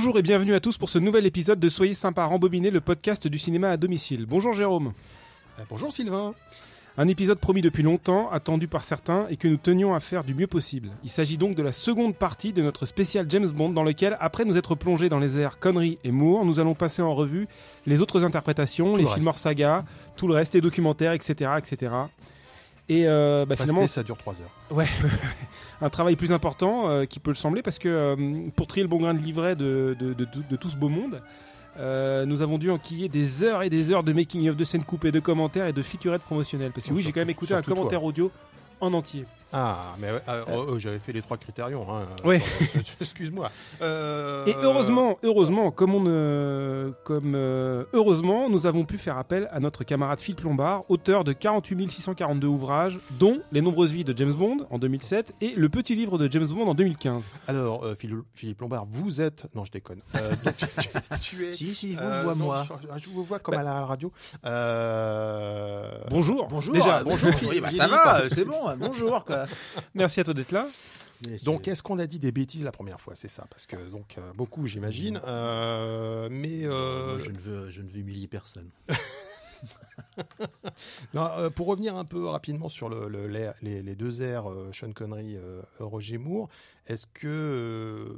Bonjour et bienvenue à tous pour ce nouvel épisode de Soyez sympa rembobiner le podcast du cinéma à domicile. Bonjour Jérôme. Euh, bonjour Sylvain. Un épisode promis depuis longtemps, attendu par certains et que nous tenions à faire du mieux possible. Il s'agit donc de la seconde partie de notre spécial James Bond dans lequel, après nous être plongés dans les airs Connery et Moore, nous allons passer en revue les autres interprétations, Tout les le films reste. hors saga, tout le reste, les documentaires, etc. etc. Et euh, bah, finalement, ça dure 3 heures. Ouais, un travail plus important euh, qui peut le sembler parce que euh, pour trier le bon grain de livret de, de, de, de- de tout ce beau monde, nous avons dû enquiller des heures et des heures de making-of, de scènes coupées, de commentaires et de featurettes promotionnelles. Parce que Oh, oui, j'ai quand même écouté un commentaire audio en entier. Ah, mais euh, euh, euh, j'avais fait les trois critérions. Hein. Attends, Excuse-moi. Euh, Et heureusement, heureusement, comme on, euh, comme euh, heureusement, nous avons pu faire appel à notre camarade Phil Plombard, auteur de 48 642 ouvrages, dont Les nombreuses vies de James Bond en 2007 et Le petit livre de James Bond en 2015. Alors, euh, Phil- Philippe Lombard, vous êtes. Non, je déconne. Euh, donc, tu, tu es. Si, si, vous euh, me voyez non, moi. Je, je vous vois comme à la radio. Euh, Bonjour. Bonjour. Déjà, euh, bonjour. Oui, bah, ça va, c'est bon, bonjour quoi. Merci à toi d'être là. Donc, est-ce qu'on a dit des bêtises la première fois? C'est ça, parce que donc euh, beaucoup, j'imagine. Euh, mais euh, je ne veux, je ne veux humilier personne. Euh, pour revenir un peu rapidement sur le, le- les, deux airs, euh, Sean Connery, euh, Roger Moore, est-ce que, euh,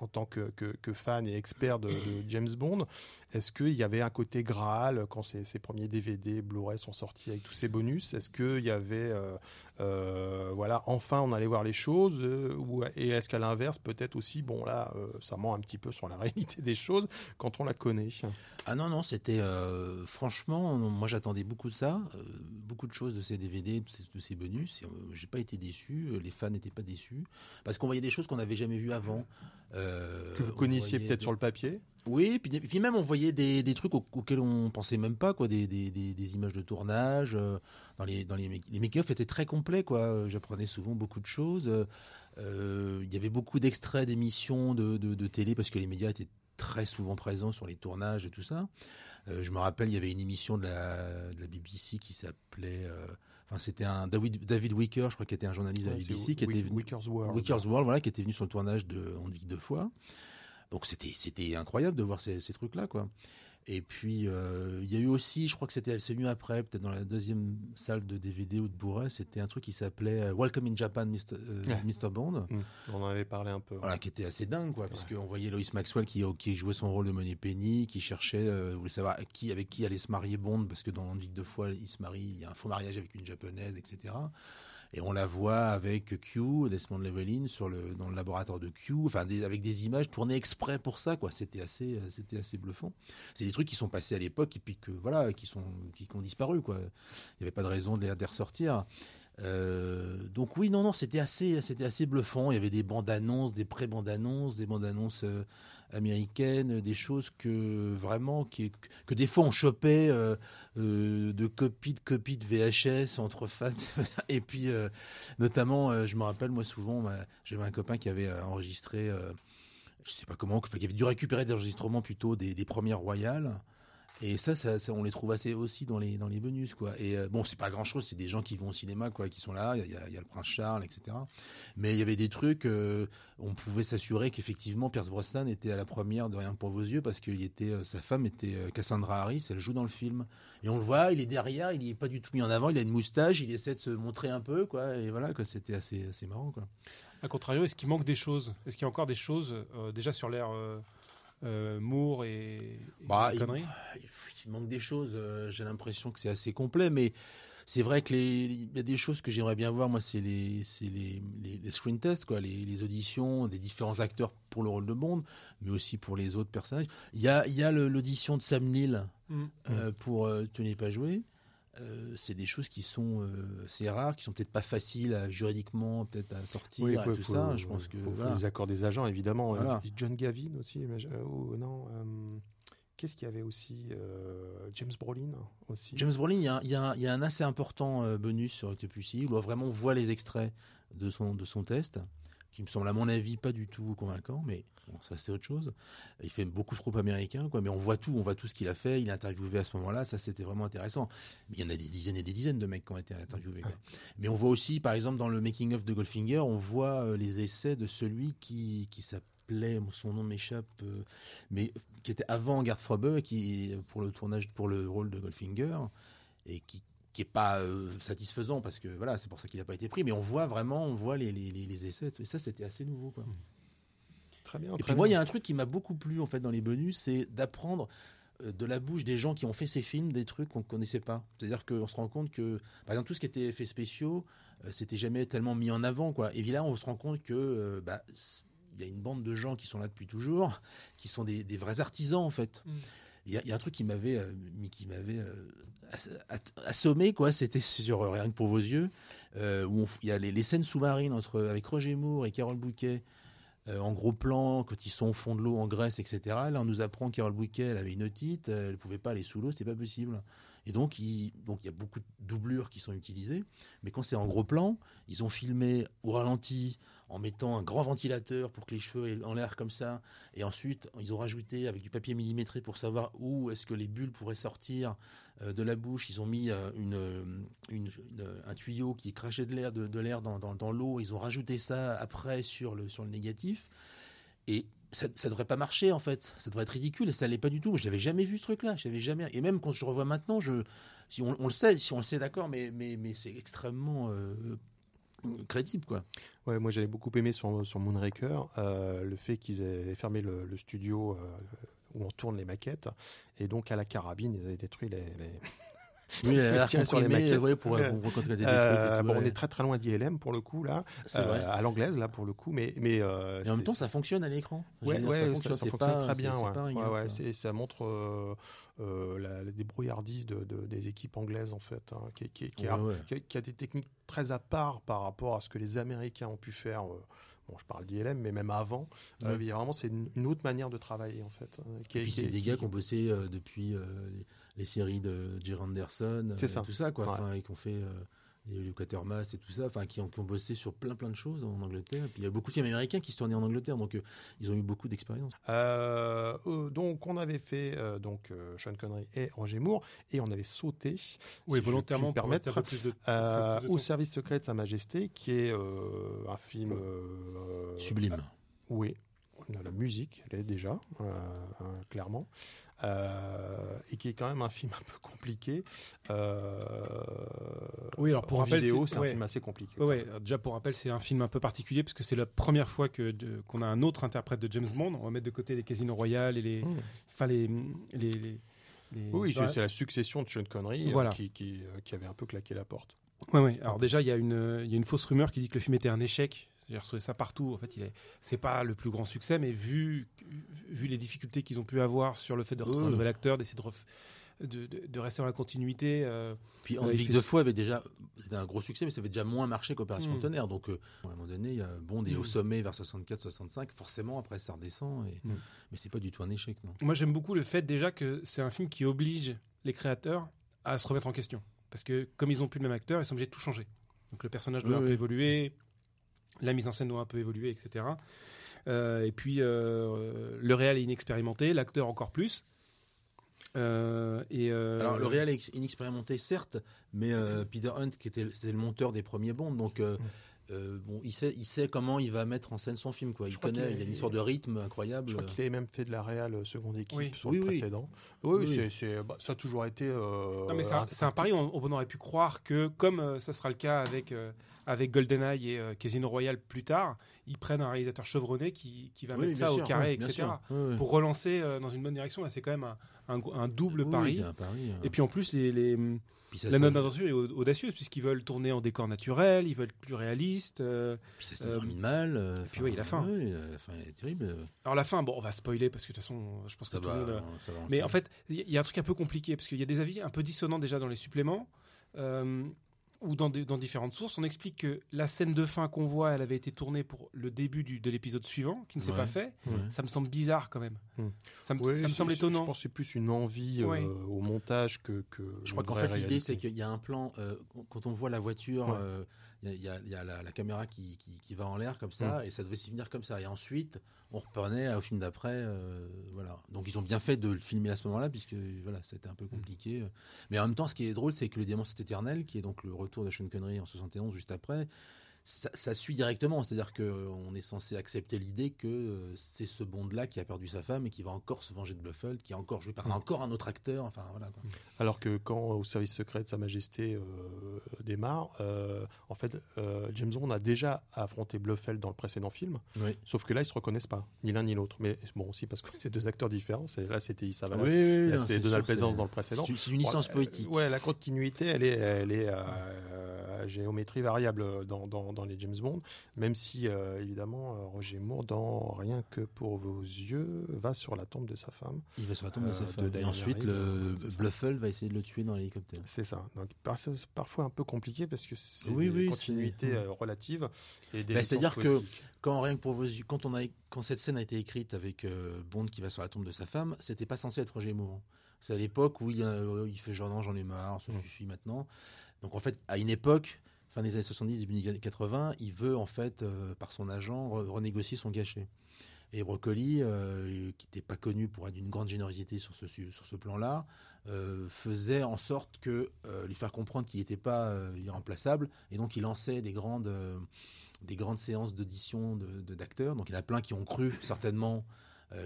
en tant que, fan et expert de, James Bond, est-ce qu'il y avait un côté Graal quand ces premiers DVD, Blu-ray sont sortis avec tous ces bonus? Est-ce qu'il y avait, voilà, enfin on allait voir les choses Et est-ce qu'à l'inverse, peut-être aussi, bon là, ça ment un petit peu sur la réalité des choses quand on la connaît? Ah non, non, c'était franchement, moi j'attendais beaucoup de ça, euh, beaucoup de choses de ces DVD, de ces, de ces bonus. euh, J'ai pas été déçu, euh, les fans n'étaient pas déçus parce qu'on voyait des choses qu'on n'avait jamais vues avant. Que vous on connaissiez peut-être des- sur le papier Oui, puis, puis même on voyait des, des trucs au- auxquels on pensait même pas, quoi, des, des, des, des images de tournage. dans les dans les, make- les make-off étaient très complets, quoi. J'apprenais souvent beaucoup de choses. Il y avait beaucoup d'extraits d'émissions de, de, de télé parce que les médias étaient très souvent présents sur les tournages et tout ça. Euh, je me rappelle, il y avait une émission de la, de la BBC qui s'appelait. euh, Enfin, c'était un David, David Wicker, je crois, qui était un journaliste de la BBC, qui était venu, Wicker's World. Wicker's World, voilà, qui était venu sur le tournage de On ne vit deux fois. Donc c'était c'était incroyable de voir ces, ces trucs-là, quoi. Et puis euh, il y a eu aussi, je crois que c'était c'est venu après, peut-être dans la deuxième salle de DVD ou de Bourret, c'était un truc qui s'appelait euh, Welcome in Japan, Mr. euh, Ouais. Mr. Bond. Hmm, On en avait parlé un peu. Voilà, qui était assez dingue, quoi, parce qu'on voyait Lois Maxwell qui, qui jouait son rôle de Money Penny, qui cherchait, euh, voulait savoir qui, avec qui allait se marier Bond, parce que dans On ne vit que deux fois, il se marie, il y a un faux mariage avec une japonaise, etc. Et on la voit avec Q, Desmond Llewellyn, sur le, dans le laboratoire de Q, enfin, avec des images tournées exprès pour ça, quoi. C'était assez, euh, c'était assez bluffant. C'est des trucs qui sont passés à l'époque et puis que, voilà, qui sont, qui, ont disparu, quoi. Il n'y avait pas de raison de les, de ressortir. Euh, donc oui, non, non, c'était assez, c'était assez bluffant. Il y avait des bandes annonces, des pré-bandes annonces, des bandes annonces euh, américaines, des choses que vraiment, que des fois on chopait euh, euh, de copies de copies de VHS entre fans. Et puis, euh, notamment, je me rappelle moi souvent, ma- j'avais un copain qui avait enregistré, je sais pas comment, enfin, qui avait dû récupérer des enregistrements plutôt des, des premières royales. Et ça, ça, on les trouve assez aussi dans les, dans les bonus, quoi. Et euh, bon, c'est pas grand chose, c'est des gens qui vont au cinéma, quoi, qui sont là. Il y a, le prince Charles, etc. Mais il y avait des trucs, euh, on pouvait s'assurer qu'effectivement Pierce Brosnan était à la première de Rien pour vos yeux parce que il était, euh, sa femme était euh, Cassandra Harris, elle joue dans le film. Et on le voit, il est derrière, il est pas du tout mis en avant, il a une moustache, il essaie de se montrer un peu, quoi. Et voilà, quoi, c'était assez, assez marrant, quoi. A contrario, est-ce qu'il manque des choses? Est-ce qu'il y a encore des choses déjà sur l'ère euh, Moore et, et Bah, il- conneries il manque des choses. euh, J'ai l'impression que c'est assez complet, mais c'est vrai que les, il y a des choses que j'aimerais bien voir. Moi, c'est les, les, les, les screen tests, quoi, les, les auditions des différents acteurs pour le rôle de Bond, mais aussi pour les autres personnages. Il y a, il y a l'audition de Sam Neill Mm. euh, pour euh, Tu n'es pas joué. Euh, c'est des choses qui sont euh, assez rares, qui sont peut-être pas faciles à- juridiquement peut-être à sortir tout ça. Je pense que faut, faut voilà. les accords des agents, évidemment. Voilà. Euh, John Gavin aussi, ou non. Qu'est-ce qu'il y avait aussi James Brolin aussi. James Brolin, il y a, un- il y a un- il y a un assez important bonus sur Octopussy, où vraiment on voit les extraits de son, de son test, qui me semble à mon avis pas du tout convaincant, mais ça c'est autre chose. Il fait beaucoup trop américain, quoi, mais on voit tout, on voit tout ce qu'il a fait, il est interviewé à ce moment-là, ça c'était vraiment intéressant. Mais il y en a des dizaines et des dizaines de mecs qui ont été interviewés. Mais on voit aussi, par exemple, dans le making of de Goldfinger, on voit euh, les essais de celui qui, qui, s'app- s'appelait, son nom m'échappe, euh, mais qui était avant Gerd Frobe, qui pour le tournage, pour le rôle de Goldfinger, et qui qui est pas euh, satisfaisant parce que voilà, c'est pour ça qu'il n'a pas été pris. Mais on voit vraiment, on voit les, les, les essais. Et ça, c'était assez nouveau. Quoi. Très bien. Et puis moi, il y a un truc qui m'a beaucoup plu en fait dans les bonus, c'est d'apprendre euh, de la bouche des gens qui ont fait ces films des trucs qu'on ne connaissait pas. C'est-à-dire qu'on se rend compte que, par exemple, tout ce qui était effets spéciaux, euh, c'était jamais tellement mis en avant. Quoi. Et là, on se rend compte que bah, il y a une bande de gens qui sont là depuis toujours, qui sont des, des vrais artisans en fait. Mm. Il y, a un truc qui m'avait, qui m'avait assommé, quoi. C'était sur euh, Rien que pour vos yeux, euh, où il y a les, scènes sous-marines entre, avec Roger Moore et Carole Bouquet. Euh, en gros plan, quand ils sont au fond de l'eau en Grèce, etc. Là, on nous apprend que Bouquet, avait une otite, elle ne pouvait pas aller sous l'eau, c'était pas possible. Et donc, il, donc, il y a beaucoup de doublures qui sont utilisées. Mais quand c'est en gros plan, ils ont filmé au ralenti, en mettant un grand ventilateur pour que les cheveux aient en l'air comme ça. Et ensuite, ils ont rajouté avec du papier millimétré pour savoir où est-ce que les bulles pourraient sortir euh, de la bouche. Ils ont mis euh, un tuyau qui crachait de l'air de, l'air dans, dans, l'eau. Ils ont rajouté ça après sur le, sur le négatif. Et ça, ça devrait pas marcher en fait. Ça devrait être ridicule et ça l'est pas du tout. Je n'avais jamais vu ce truc-là. J'avais jamais. Et même quand je revois maintenant, je, si on, le sait, si on le sait, d'accord, mais mais mais c'est extrêmement euh, crédible quoi. Ouais, moi j'avais beaucoup aimé sur, sur Moonraker euh, le fait qu'ils aient fermé le, studio euh, où on tourne les maquettes et donc à la carabine ils avaient détruit les, oui, sur les maquettes. pour, euh, bon, on est très très loin d'ILM pour le coup là, euh, à l'anglaise là pour le coup, mais mais, euh, en même temps ça fonctionne à l'écran. Ouais, ça fonctionne, ça, fonctionne très bien. Ouais. ouais, ça montre la, débrouillardise de, des équipes anglaises en fait, hein, qui, qui, qui, a, qui, a, des techniques très à part par rapport à ce que les Américains ont pu faire bon, je parle d'ILM, mais même avant, vraiment, c'est une, autre manière de travailler, en fait. Hein, et puis, c'est des gars qui ont bossé depuis les séries de Jerry Anderson, euh, tout ça, quoi, enfin, et qu'on fait euh, les Quatermass et tout ça, enfin, qui ont, qui ont bossé sur plein plein de choses en Angleterre. Et puis il y a beaucoup de films américains qui se tournaient en Angleterre, donc euh, ils ont eu beaucoup d'expérience. donc on avait fait donc Sean Connery et Roger Moore, et on avait sauté, oui, volontairement, pour permettre, plus de, au service secret de Sa Majesté, qui est un film sublime. oui, on a la musique, elle est déjà, clairement. Euh, et qui est quand même un film un peu compliqué. Euh, oui, alors pour rappel, vidéo, c'est un film assez compliqué. Ouais, déjà pour rappel, c'est un film un peu particulier parce que c'est la première fois que qu'on a un autre interprète de James Bond. On va mettre de côté les Casinos Royale et les, mmh. enfin les, les, les oui, c'est la succession de Sean Connery euh, qui, qui, qui, avait un peu claqué la porte. Oui, oui. Alors déjà, il y, y a une fausse rumeur qui dit que le film était un échec. J'ai retrouvé ça partout. En fait, il est, c'est pas le plus grand succès, mais vu, vu les difficultés qu'ils ont pu avoir sur le fait de retrouver un nouvel acteur, d'essayer de, de, rester dans la continuité. Euh, Puis en de fois avait déjà, c'était un gros succès, mais ça avait déjà moins marché qu'Opération mm. Tonnerre. Donc, euh, à un moment donné, il y a Bond est au mm. sommet vers 64-65. Forcément, après, ça redescend. Et... Mm. Mais c'est pas du tout un échec, non. Moi, j'aime beaucoup le fait déjà que c'est un film qui oblige les créateurs à se remettre en question. Parce que comme ils ont plus le même acteur, ils sont obligés de tout changer. Donc le personnage doit un peu évoluer, la mise en scène doit un peu évoluer, etc. Euh, et puis, euh, le réel est inexpérimenté, l'acteur encore plus. Euh, et Alors, le réel est inexpérimenté, certes, mais Peter Hunt, qui était c'est le monteur des premiers Bonds, donc bon, il sait, il sait comment il va mettre en scène son film. Quoi. Il connaît, il, a une histoire de rythme incroyable. Je crois qu'il avait même fait de la réal seconde équipe sur le précédent. Oui, bah, ça a toujours été. Euh, non, mais c'est un, pari. On, on, aurait pu croire que, comme ce sera le cas avec avec GoldenEye et Casino Royale plus tard, ils prennent un réalisateur chevronné qui, qui va mettre ça au carré, etc. Pour relancer dans une bonne direction. Là, c'est quand même un, un, double pari. Un pari et puis en plus, les, les la note d'intention est audacieuse puisqu'ils veulent tourner en décor naturel, ils veulent être plus réalistes. Euh, puis ça se termine mal. Euh, puis oui, la fin. La fin est terrible. Alors la fin, bon, on va spoiler parce que de toute façon, je pense que tout le monde. Mais en fait, il y a un truc un peu compliqué parce qu'il y a des avis un peu dissonants déjà dans les suppléments. Euh, ou dans, dans, différentes sources, on explique que la scène de fin qu'on voit, elle avait été tournée pour le début du, de l'épisode suivant, qui ne s'est pas fait. Ça me semble bizarre quand même. Hmm. Ça, me, ça me semble étonnant. Je pense que c'est plus une envie euh, au montage que. que je crois qu'en fait, l'idée, c'est qu'il y a un plan, euh, quand on voit la voiture, euh, il y, y, a, la, caméra qui, qui, qui va en l'air comme ça, hmm. et ça devait s'y venir comme ça. Et ensuite, on reprenait au film d'après. voilà. Donc ils ont bien fait de le filmer à ce moment-là, puisque voilà, c'était un peu compliqué. Mais en même temps, ce qui est drôle, c'est que le Diamant c'est éternel, qui est donc le retour de Sean Connery en 71 juste après, ça, ça suit directement. C'est-à-dire qu'on est censé accepter l'idée que euh, c'est ce Bond-là qui a perdu sa femme et qui va encore se venger de Bluffel, qui est encore joué par encore un autre acteur. Enfin, voilà. Quoi. Alors que quand au service secret de Sa Majesté euh, démarre, euh, en fait, euh, James Bond a déjà affronté Bluffel dans le précédent film. Oui. Sauf que là, ils se reconnaissent pas, ni l'un ni l'autre. Mais bon, aussi parce que c'est deux acteurs différents. Là, c'était Issa Vallas. Oui, oui, c'était c'est Donald c'est- dans le précédent. C'est une licence Bon, euh, poétique. ouais, la continuité, elle est, elle est euh, à géométrie variable dans, dans, dans les James Bond, même si, euh, évidemment, euh, Roger Moore, dans Rien que pour vos yeux, va sur la tombe de sa femme. Il va sur la tombe de Euh, sa de femme. Et Diana ensuite, le euh. Bluffel va essayer de le tuer dans l'hélicoptère. C'est ça. Donc, parfois un peu compliqué parce que c'est Oui, des oui, euh, et des Bah, c'est-à-dire que quand rien que pour vos yeux, quand on a, quand cette scène a été écrite avec euh, Bond qui va sur la tombe de sa femme, c'était pas censé être Roger Moore. C'est à l'époque où il, euh, il fait genre non, j'en ai marre, ça Mm. suffit maintenant. Donc en fait, à une époque, fin des années 70, début des années 80, il veut en fait, euh, par son agent, re- renégocier son cachet. Et Broccoli, euh, qui n'était pas connu pour être d'une grande générosité sur ce, su- sur ce plan-là, euh, faisait en sorte que euh, lui faire comprendre qu'il n'était pas irremplaçable, et donc il lançait des grandes, des grandes séances d'audition de- de- d'acteurs. donc il y en a plein qui ont cru certainement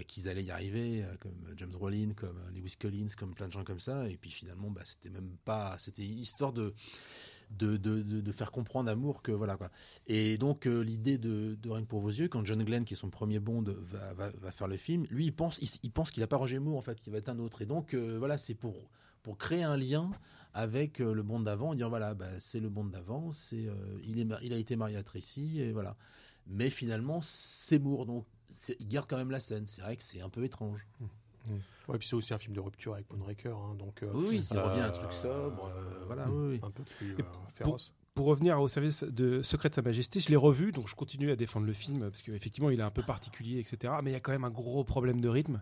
qu'ils allaient y arriver, comme James Brolin, comme Lewis Collins, comme plein de gens comme ça, et puis finalement, bah, c'était même pas, c'était histoire de de, de, de, faire comprendre à Moore que voilà quoi. Et donc euh, l'idée de, de Rien pour vos yeux, quand John Glenn, qui est son premier Bond, va, va, faire le film, lui il pense, il, pense qu'il a pas Roger Moore en fait, qu'il va être un autre. Et donc euh, voilà, c'est pour pour créer un lien avec euh, le Bond d'avant, dire voilà, bah, c'est le Bond d'avant, c'est il est il a été marié à Tracy et voilà. Mais finalement c'est Moore, donc il garde quand même la scène. C'est vrai que c'est un peu étrange. Ouais, puis c'est aussi un film de rupture avec Moonraker. hein, donc, euh, Oui, il revient à un euh, truc sobre, euh, voilà, oui, oui. un peu plus euh, féroce. Pour revenir au service de Secret de Sa Majesté, je l'ai revu, donc je continue à défendre le film, parce qu'effectivement, il est un peu particulier, etc. Mais il y a quand même un gros problème de rythme.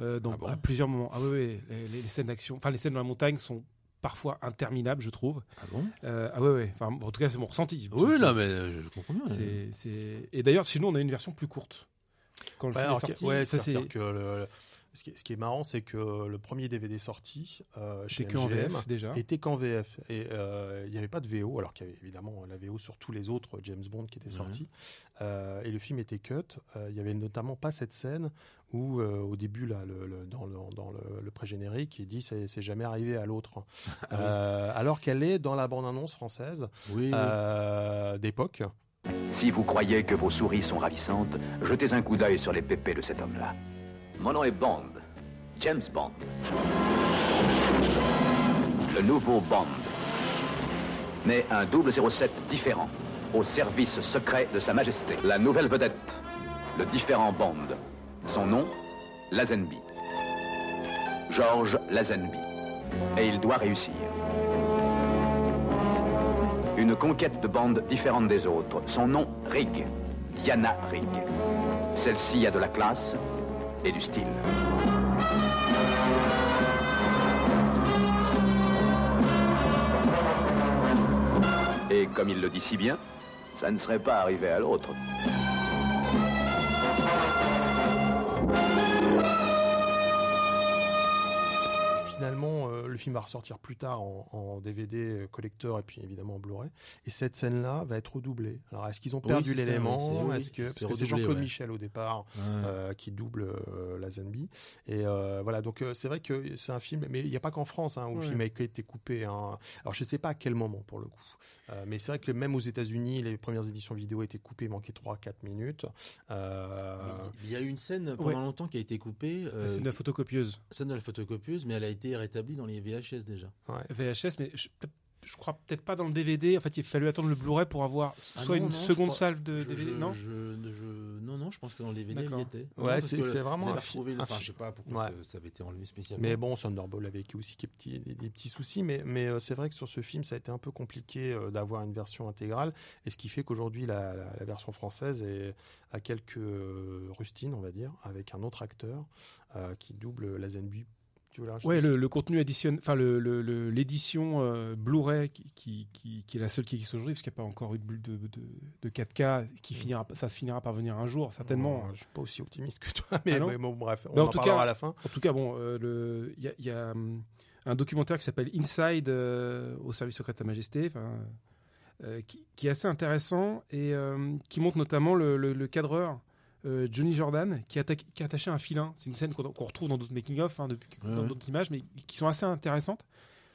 euh, donc, Ah bon à plusieurs moments. Ah oui, oui, les, scènes d'action, enfin, les scènes dans la montagne sont parfois interminables, je trouve. Ah bon? Euh, ah ouais, ouais. Enfin, en tout cas, c'est mon ressenti. Oui, non, mais euh, je comprends bien. Et d'ailleurs, chez nous, on a une version plus courte. Quand le Ouais, film est sorti, ouais, ça, c'est... que le- ce, qui est, ce qui est marrant, c'est que le premier DVD sorti euh, chez en MGM VF déjà. était qu'en VF. Et euh, il n'y avait pas de VO, alors qu'il y avait évidemment la VO sur tous les autres James Bond qui étaient sortis. Euh, et le film était cut. Euh, il n'y avait notamment pas cette scène où, euh, au début, là, le, le- dans le, dans le, le pré-générique, il dit c'est, c'est jamais arrivé à l'autre. Ah oui. Euh, alors qu'elle est dans la bande-annonce française Oui, euh, d'époque. Si vous croyez que vos souris sont ravissantes, jetez un coup d'œil sur les pépés de cet homme-là. Mon nom est Bond. James Bond. Le nouveau Bond. Mais un 007 différent, au service secret de Sa Majesté. La nouvelle vedette, le différent Bond. Son nom, Lazenby. George Lazenby. Et il doit réussir. Une conquête de bande différente des autres. Son nom, Rigg. Diana Rigg. Celle-ci a de la classe et du style. Et comme il le dit si bien, ça ne serait pas arrivé à l'autre. Film va ressortir plus tard en, en DVD euh, collector et puis évidemment en Blu-ray. Et cette scène-là va être redoublée. Alors, est-ce qu'ils ont perdu l'élément oui, Est-ce que c'est parce que c'est Jean-Claude ouais. Michel au départ Ouais. euh, qui double euh, la Zenby. Et euh, voilà, donc c'est vrai que c'est un film, mais il n'y a pas qu'en France hein, où le Ouais. film a été coupé. hein. Alors, je ne sais pas à quel moment pour le coup. Euh, mais c'est vrai que même aux États-Unis, les premières éditions vidéo étaient coupées, il manquait 3-4 minutes. Euh, Il y a eu une scène pendant Ouais. longtemps qui a été coupée, euh, C'est de la photocopieuse. scène de la photocopieuse, mais elle a été rétablie dans les VHS déjà. ouais. VHS, mais je, je crois peut-être pas dans le DVD. En fait, il a fallu attendre le Blu-ray pour avoir Ah soit non, une non, seconde crois- salve de Je- DVD. je- non je- je- non, non, je pense que dans les DVD, il y D'accord. était. Ouais, c'est- vraiment retrouvé le- un Enfin, fi- je sais pas pourquoi Ouais. ça, ça avait été enlevé spécialement. Mais bon, Thunderball avait aussi des petits, des, des petits soucis, mais, mais euh, c'est vrai que sur ce film, ça a été un peu compliqué euh, d'avoir une version intégrale, et ce qui fait qu'aujourd'hui, la, la- la version française est, a quelques euh, rustines, on va dire, avec un autre acteur euh, qui double la Zenby. Tu voulais rajouter Ouais, le, le contenu additionne, enfin l'édition euh, Blu-ray qui, qui, qui- qui est la seule qui existe aujourd'hui, parce qu'il n'y a pas encore eu de, de, de, de 4K, qui finira, ça se finira par venir un jour, certainement. Non, je suis pas aussi optimiste que toi, mais, Ah mais bon, bref, on Mais en en, tout parlera cas- à la fin. En tout cas, bon, euh, il y a, il y a, hum, un documentaire qui s'appelle Inside euh, au service secret de Sa Majesté. Qui, qui est assez intéressant et qui montre notamment le, le- le cadreur euh, Johnny Jordan qui, attaque- qui a attaché un filin. C'est une scène qu'on retrouve dans d'autres making-of, hein, Ouais, dans d'autres images, mais qui sont assez intéressantes.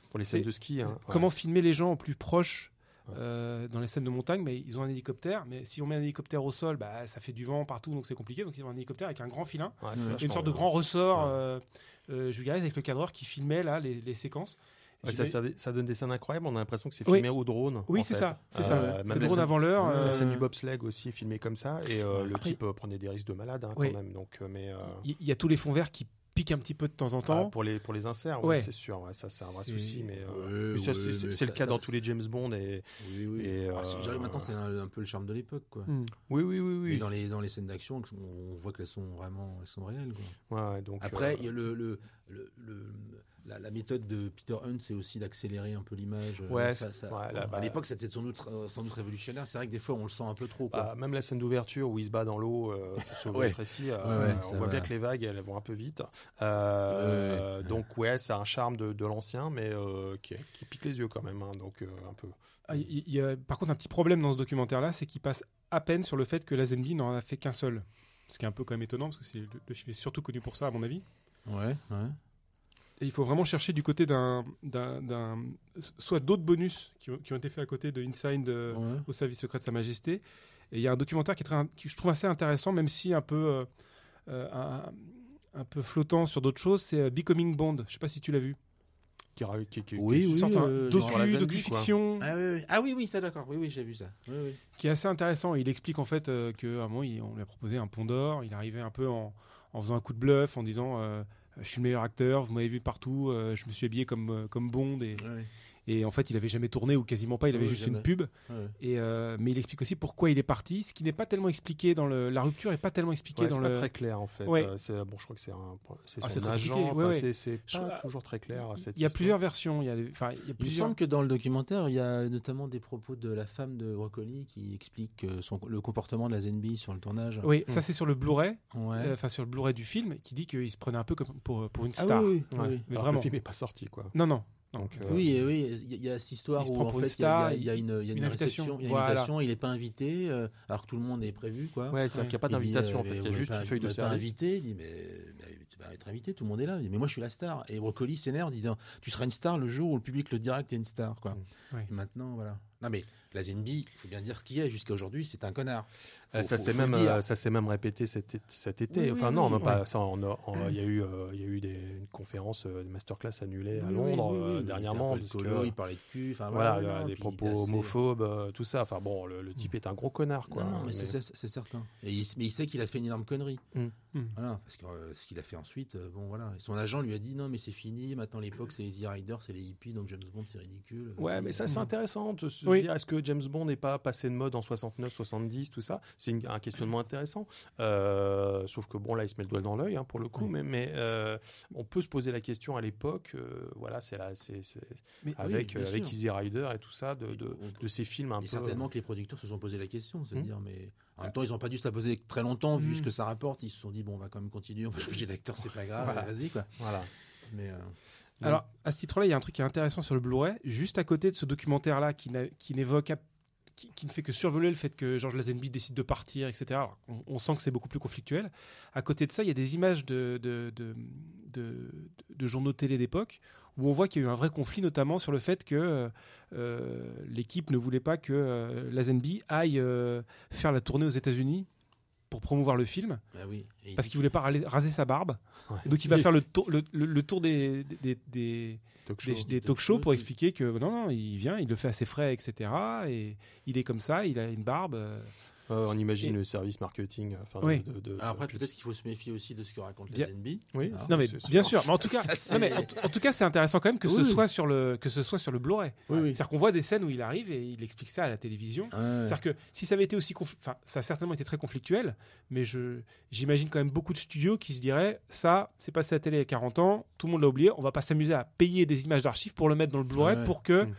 Pour les scènes de ski. hein, ouais. Comment filmer les gens au plus proche euh, dans les scènes de montagne mais Ils ont un hélicoptère, mais si on met un hélicoptère au sol, bah, ça fait du vent partout, donc c'est compliqué. Donc ils ont un hélicoptère avec un grand filin, Ouais, Une sorte de grand ressort. Ouais. euh, euh, je vulgarise avec le cadreur qui filmait là les, les séquences. Ouais, ça, ça- ça donne des scènes incroyables. On a l'impression que c'est Oui. filmé au drone. Oui, c'est ça, c'est Euh, ça. drone avant l'heure. Euh, La scène du bobsleigh aussi est filmée comme ça. Et euh, le type euh, prenait des risques de malade hein, Oui. quand même. Donc, euh, mais, euh, Il y, a tous les fonds verts qui piquent un petit peu de temps en ah, temps. pour, les, pour les inserts, Ouais. c'est sûr. ouais, ça, c'est un vrai souci. Mais, euh, Ouais, mais ça, ouais, c'est- le cas ça- dans tous les James Bond. Et, Oui, oui. Et, Ah, c'est- euh, je dirais maintenant, c'est un, un peu le charme de l'époque, quoi. Hmm. oui, oui, oui. Mais oui. dans les, dans les scènes d'action, on voit qu'elles sont vraiment elles sont réelles. Quoi. Ouais, ouais, donc, Après, euh, il y a le, le, le, le- la, la méthode de Peter Hunt, c'est aussi d'accélérer un peu l'image. Euh, Ouais, ça, ça- ouais, là, à bah- l'époque, c'était sans doute, euh, sans doute révolutionnaire. C'est vrai que des fois, on le sent un peu trop. Quoi. Bah, même la scène d'ouverture où il se bat dans l'eau euh, Ouais. le récit, euh, on voit va. bien que les vagues elles vont un peu vite. Euh, Ouais, ouais, ouais. Donc ouais, c'est un charme de, de l'ancien, mais euh, qui, qui pique les yeux quand même. hein, donc euh, un peu. Ah, Il il y a par contre un petit problème dans ce documentaire-là, c'est qu'il passe à peine sur le fait que Lazenby n'en a fait qu'un seul. Ce qui est un peu quand même étonnant, parce que c'est- le, le film est surtout connu pour ça, à mon avis. Ouais, ouais. Et il faut vraiment chercher du côté d'un, d'un, d'un- soit d'autres bonus qui ont, qui ont été faits à côté de Inside euh, ouais. au service secret de Sa Majesté. Et il y a un documentaire qui, est très, qui je trouve assez intéressant, même si un peu, euh, euh, un, un peu flottant sur d'autres choses, c'est Becoming Bond. Je sais pas si tu l'as vu. Qui, qui, qui- Oui, qui- oui. Sorte un euh, docu, docu-fiction Ah, oui, oui. ah oui, oui, ça d'accord. Oui, oui, j'ai vu ça. Oui, oui. qui est assez intéressant. Il explique en fait euh, qu'à un moment, il- on lui a proposé un pont d'or. Il arrivait un peu en, en faisant un coup de bluff, en disant euh, Je suis le meilleur acteur, vous m'avez vu partout, euh, je me suis habillé comme, euh, comme Bond. Et. Et en fait, il avait jamais tourné ou quasiment pas, il avait Oui, juste jamais. une pub. Ouais. Et, euh, mais il explique aussi pourquoi il est parti, ce qui n'est pas tellement expliqué dans le. La rupture est pas tellement expliquée Ouais, dans le. pas très clair en fait. Ouais. Euh, c'est bon, je crois que c'est un, c'est Ah, son c'est très agent. enfin, ouais. c'est- pas toujours très clair. cette Il y a histoire. plusieurs versions. Il y a, des- enfin, il y a Il me plusieurs. semble que dans le documentaire, il y a notamment des propos de la femme de Broccoli qui explique euh, son, le comportement de la Zenby sur le tournage. Oui, Mm. ça c'est sur le Blu-ray, Ouais. euh, enfin sur le Blu-ray du film, qui dit qu'il se prenait un peu comme pour, pour une Ah star. oui, oui, Ouais. oui. Mais Alors vraiment. Le film est pas sorti quoi. Non, non. Donc, euh, Oui, et oui, il y a- y, cette histoire où en fait il y a- star, il y, a une, il y a une, une invitation. réception, il y a une Voilà. invitation, il n'est pas invité, euh, alors que tout le monde est prévu, quoi. Ouais, c'est-à-dire qu'il n'y a pas d'invitation euh, en fait. mais Il y a juste pas- une feuille de pas invité, il dit mais, mais tu vas être invité, tout le monde est là. Il dit, mais moi je suis la star. Et Broccoli s'énerve, il dit tu seras une star le jour où le public le dira que tu es une star, quoi. Mm. Ouais. Et maintenant, voilà. Non mais la Zenby, il faut bien dire ce qu'il y a. Jusqu'à aujourd'hui, c'est un connard. Euh, Faut- ça faut- s'est faut même, le dire. euh, ça s'est même répété cet, été. Oui, enfin oui, non, oui, pas Il y a eu, euh, il y a eu des, une conférence, euh, une masterclass annulée à Londres oui, oui, euh, oui, il était dernièrement peu parce alcoolo, que il parlait de cul, enfin voilà, voilà, non, des il propos assez- homophobes, euh, tout ça. Enfin bon, le, le type est un gros connard quoi. non, non, mais, Mais- c'est- certain. Et il, mais il sait qu'il a fait une énorme connerie. Mm. Mm. Voilà, parce que euh, ce qu'il a fait ensuite, euh, bon voilà. Et son agent lui a dit non, mais c'est fini. Maintenant l'époque, c'est les Easy Riders, c'est les hippies, donc James Bond, c'est ridicule. Ouais, mais ça c'est Mm. intéressant se Oui. dire est-ce que James Bond n'est pas passé de mode en 69, 70, tout ça? C'est un questionnement intéressant. Euh, sauf que bon là il se met le doigt dans l'œil hein, pour le coup, Oui. mais, mais euh, on peut se poser la question à l'époque. euh, voilà, c'est là, c'est avec. Easy Rider et tout ça de, de, On- de ces films un Et peu. certainement que les producteurs se sont posé la question, se Mm. dire mais en même temps ils n'ont pas dû se la poser très longtemps vu Mm. ce que ça rapporte. Ils se sont dit bon on va quand même continuer, on va changer d'acteur, c'est pas grave, Voilà. vas-y quoi. Voilà. Mais euh, Alors, à ce titre-là, il y a un truc qui est intéressant sur le Blu-ray, juste à côté de ce documentaire-là qui, n'évoque, qui, ne fait que survoler le fait que George Lazenby décide de partir, etc. On, sent que c'est beaucoup plus conflictuel. À côté de ça, il y a des images de, de, de, de- journaux télé d'époque où on voit qu'il y a eu un vrai conflit, notamment sur le fait que euh, euh, l'équipe ne voulait pas que euh, Lazenby aille faire la tournée aux États-Unis pour promouvoir le film bah oui. Et il parce qu'il voulait pas raser, raser sa barbe. Ouais. Donc il va Oui. faire le tour, le, le- le tour des, des, des, Talk des, show. des talk talk shows pour expliquer que non, non, il vient, il le fait à ses frais, etc. Et il est comme ça, il a une barbe. Euh, Euh, on imagine Et- le service marketing. Enfin, Oui. de, de- de- Alors après de- peut-être qu'il faut se méfier aussi de ce que raconte Bien- la Zenby. Oui. Ah, non mais bien sûr, mais en tout cas, Ça, c'est- non, mais en, en tout cas, c'est intéressant quand même que ce Oui. soit sur le que ce soit sur le Blu-ray. Oui, oui. C'est-à-dire qu'on voit des scènes où il arrive et il explique ça à la télévision. Ouais. C'est-à-dire que si ça avait été aussi, conf- enfin, ça a certainement été très conflictuel, mais je j'imagine quand même beaucoup de studios qui se diraient ça, c'est passé à la télé il y a 40 ans, tout le monde l'a oublié, on va pas s'amuser à payer des images d'archives pour le mettre dans le Blu-ray Ouais. pour que Mm.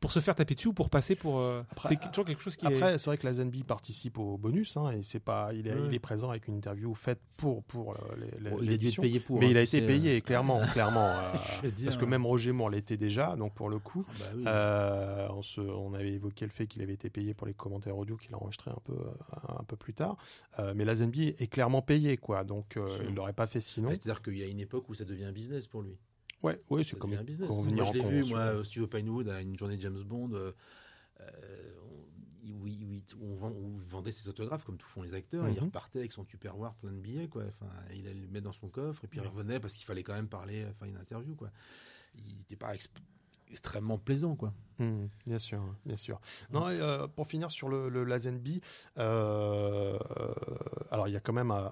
Pour se faire taper dessus ou pour passer pour. euh, c'est toujours quelque chose qui est. Après, c'est vrai que la Zenby participe au bonus, hein, et c'est pas, il est, Ouais. il est présent avec une interview faite pour pour euh, les, les- Bon, il a dû être l'édition. payé pour. mais hein, il a été payé, clairement, clairement. euh, te dire, parce que hein. même Roger Moore l'était déjà, donc pour le coup, Bah oui. euh, on, se, on avait évoqué le fait qu'il avait été payé pour les commentaires audio qu'il a enregistré un peu, un peu plus tard. Euh, mais la Zenby est clairement payée, quoi. Donc euh, il l'aurait pas fait sinon. Bah, C'est-à-dire qu'il y a une époque où ça devient un business pour lui. Ouais, ouais, c'est comme un business. Moi, je l'ai vu, moi, au studio Pinewood, à une journée de James Bond, euh, euh, où, il- où il- où on, vend- où il vendait ses autographes, comme tout font les acteurs, il Mhm. repartait avec son tupperware plein de billets, quoi. Enfin, il allait le mettre dans son coffre, et puis il revenait parce qu'il fallait quand même parler, faire une interview, quoi. Il n'était pas extrêmement plaisant, quoi. Hmm, bien sûr, bien sûr. Non, et, euh, pour finir sur le, le la Zenby, euh, alors il y a quand même euh,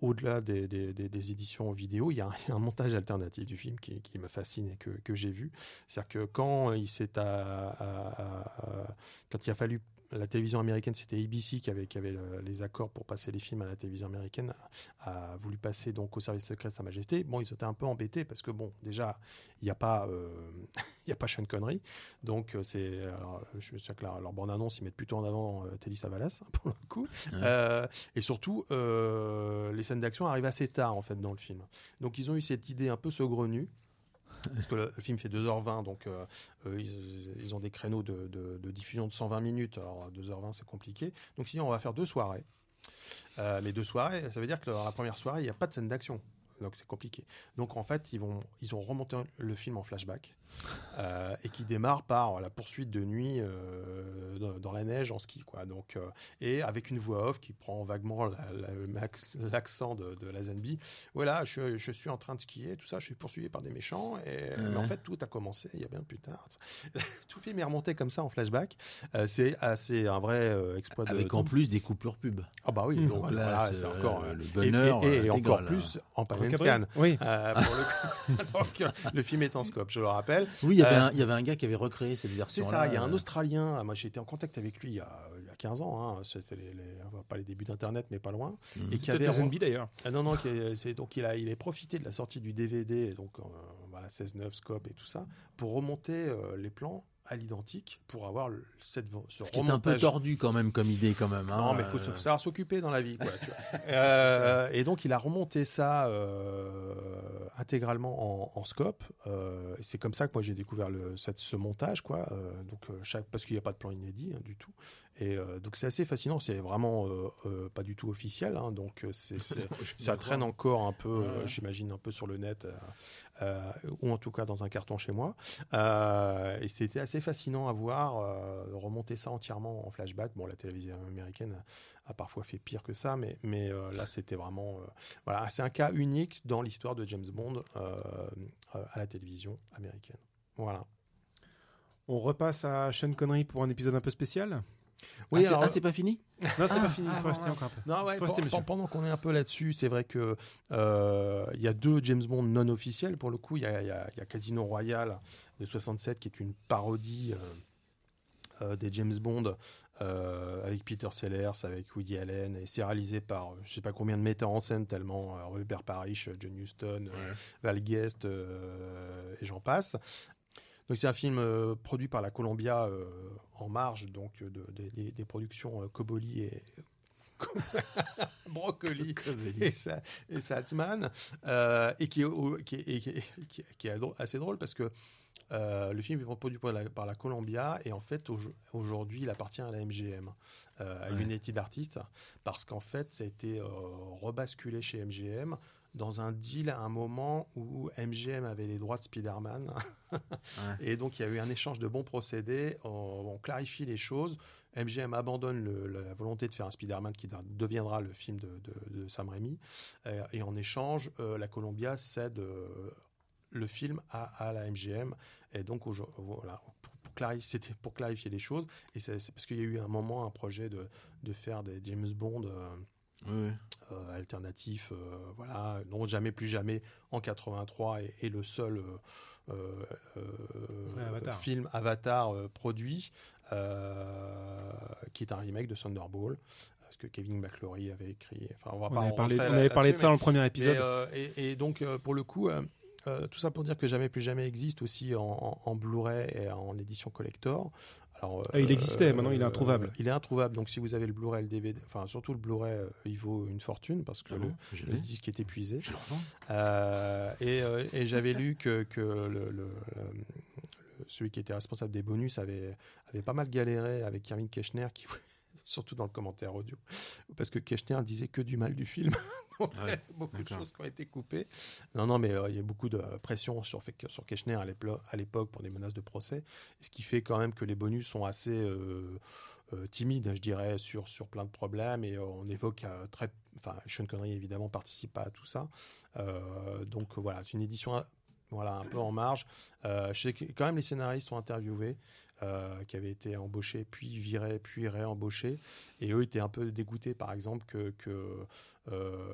au-delà des, des- des- éditions vidéo, il y, a un, montage alternatif du film qui, qui me fascine et que, que j'ai vu. C'est-à-dire que quand il s'est à- quand il a fallu la télévision américaine, c'était ABC qui avait, qui avait le- les accords pour passer les films à la télévision américaine, a, voulu passer donc au service secret de Sa Majesté. Bon, ils étaient un peu embêtés parce que bon, déjà, il n'y a pas, euh, il y a pas Sean Connery, donc euh, c'est, je sais que leur, leur bande annonce, ils mettent plutôt en avant euh, Telly Savalas pour le coup, Ouais. Euh, et surtout, euh, les scènes d'action arrivent assez tard en fait dans le film. Donc ils ont eu cette idée un peu saugrenue. Parce que le, film fait 2h20, donc euh, euh, ils, ont des créneaux de, de- de diffusion de 120 minutes. Alors 2h20, c'est compliqué. Donc sinon, on va faire deux soirées. Euh, mais deux soirées, ça veut dire que la première soirée, il n'y a pas de scène d'action. Donc c'est compliqué. Donc en fait, ils, vont, ils ont remonté le film en flashback euh, et qui démarre par la poursuite de nuit euh, dans, dans la neige en ski. Quoi. Donc, euh, et avec une voix off qui prend vaguement la- la- l'ac- l'accent de, de la Zenby. Voilà, je, je suis en train de skier, tout ça, je suis poursuivi par des méchants. Et, mais en fait, tout a commencé il y a bien plus tard. tout le film est remonté comme ça en flashback. Euh, c'est assez un vrai euh, exploit de. Avec en de- plus des coupures pub. Ah bah oui, Mmh. donc Donc là, voilà, c'est, euh, encore le et- bonheur, et, et, encore intégral, plus en Recadré. scan. Oui. Euh, pour le. Donc, le film est en scope, je le rappelle. Oui, il y avait, Euh, un, il y avait un gars qui avait recréé cette C'est version. ça, il y a un Australien, moi j'ai été en contact avec lui il y a, il y a 15 ans, hein, c'était les, les- pas les débuts d'Internet, mais pas loin. Mhm. Et C'est qui avait Zenby d'ailleurs. Ah non, non, qui est- c'est, donc il a, il a profité de la sortie du DVD, donc euh, voilà, 16-9 scope et tout ça, pour remonter euh, les plans à l'identique, pour avoir le- cette, ce Ce qui est un peu tordu quand même comme idée quand même. hein. Non, mais il faut Euh, savoir s'occuper dans la vie. Quoi, tu vois. Euh, et donc, il a remonté ça euh, intégralement en, en scope. Et c'est comme ça que moi j'ai découvert le, cette, ce montage, quoi. Donc, chaque, parce qu'il n'y a pas de plan inédit hein, du tout. Et euh, donc, c'est assez fascinant. C'est vraiment euh, euh, pas du tout officiel. hein, donc, c'est, c'est- ça traîne encore un peu, Ouais. j'imagine, un peu sur le net, ou en tout cas dans un carton chez moi. Et c'était assez fascinant à voir, remonter ça entièrement en flashback. Bon, la télévision américaine a, parfois fait pire que ça, mais, mais là, c'était vraiment. voilà, c'est un cas unique dans l'histoire de James Bond à la télévision américaine. Voilà. On repasse à Sean Connery pour un épisode un peu spécial? Ah, c'est, alors- ah, c'est pas fini Non, c'est Ah, pas fini. Il ah, faut rester encore un peu. Non, ouais, Faut pen- pendant qu'on est un peu là-dessus, c'est vrai que euh, il y a deux James Bond non officiels pour le coup. Il y a, il y a- il y a Casino Royale de 67 qui est une parodie euh, euh, des James Bond euh, avec Peter Sellers, avec Woody Allen, et c'est réalisé par je sais pas combien de metteurs en scène tellement euh, Robert Parrish, John Huston, Val Guest euh, et j'en passe. Donc c'est un film euh, produit par la Columbia euh, en marge donc de- de- des- des productions euh, Coboli et Brocoli et, Sa- et euh, et qui au- et qui est- qui est- qui est drôle- assez drôle parce que euh, le film est produit par la, par la Columbia et en fait au- aujourd'hui il appartient à la MGM, euh, à Ouais. United Artists, parce qu'en fait ça a été euh, rebasculé chez MGM dans un deal à un moment où MGM avait les droits de Spider-Man. Et donc, il y a eu un échange de bons procédés. On, on clarifie les choses. MGM abandonne le- la volonté de faire un Spider-Man qui deviendra le film de, de- de Sam Raimi. Euh, et en échange, euh, la Columbia cède euh, le film à, à la MGM. Et donc, voilà, pour, pour clarifier, c'était pour clarifier les choses. Et c'est c'est parce qu'il y a eu un moment un projet de, de faire des James Bond. Euh, Oui, euh, alternatif, euh, voilà, non jamais plus jamais en 83 est, est le seul euh, Ouais, Avatar. film Avatar euh, produit, euh, qui est un remake de Thunderball, parce que Kevin McClory avait écrit. Enfin, on va On pas avait en parlé, on avait parlé de ça mais- dans le premier épisode. euh, et, et donc, euh, pour le coup, euh, euh, tout ça pour dire que Jamais plus jamais existe aussi en, en- en Blu-ray et en édition collector. Alors, Ah, il existait, maintenant, il est introuvable. il est introuvable, donc si vous avez le Blu-ray, le DVD, enfin surtout le Blu-ray, euh, il vaut une fortune parce que Ah le, bon disque est épuisé. Je. Euh, et euh, et j'avais lu que, que le, le- le- le- celui qui était responsable des bonus avait, avait pas mal galéré avec Kevin Keshner, qui, surtout dans le commentaire audio, parce que Keshner disait que du mal du film. Donc, Ah beaucoup de choses qui ont été coupées. Non, non, mais euh, il y a beaucoup de pression sur, sur Keshner à l'époque pour des menaces de procès, ce qui fait quand même que les bonus sont assez euh, euh, timides, je dirais, sur, sur plein de problèmes. Et on évoque très. Enfin, Sean Connery, évidemment, participe pas à tout ça. Donc voilà, c'est une édition voilà, un peu en marge. Euh, je sais que quand même les scénaristes sont interviewés, euh, qui avaient été embauchés, puis virés, puis réembauchés. Et eux étaient un peu dégoûtés, par exemple, que, que euh,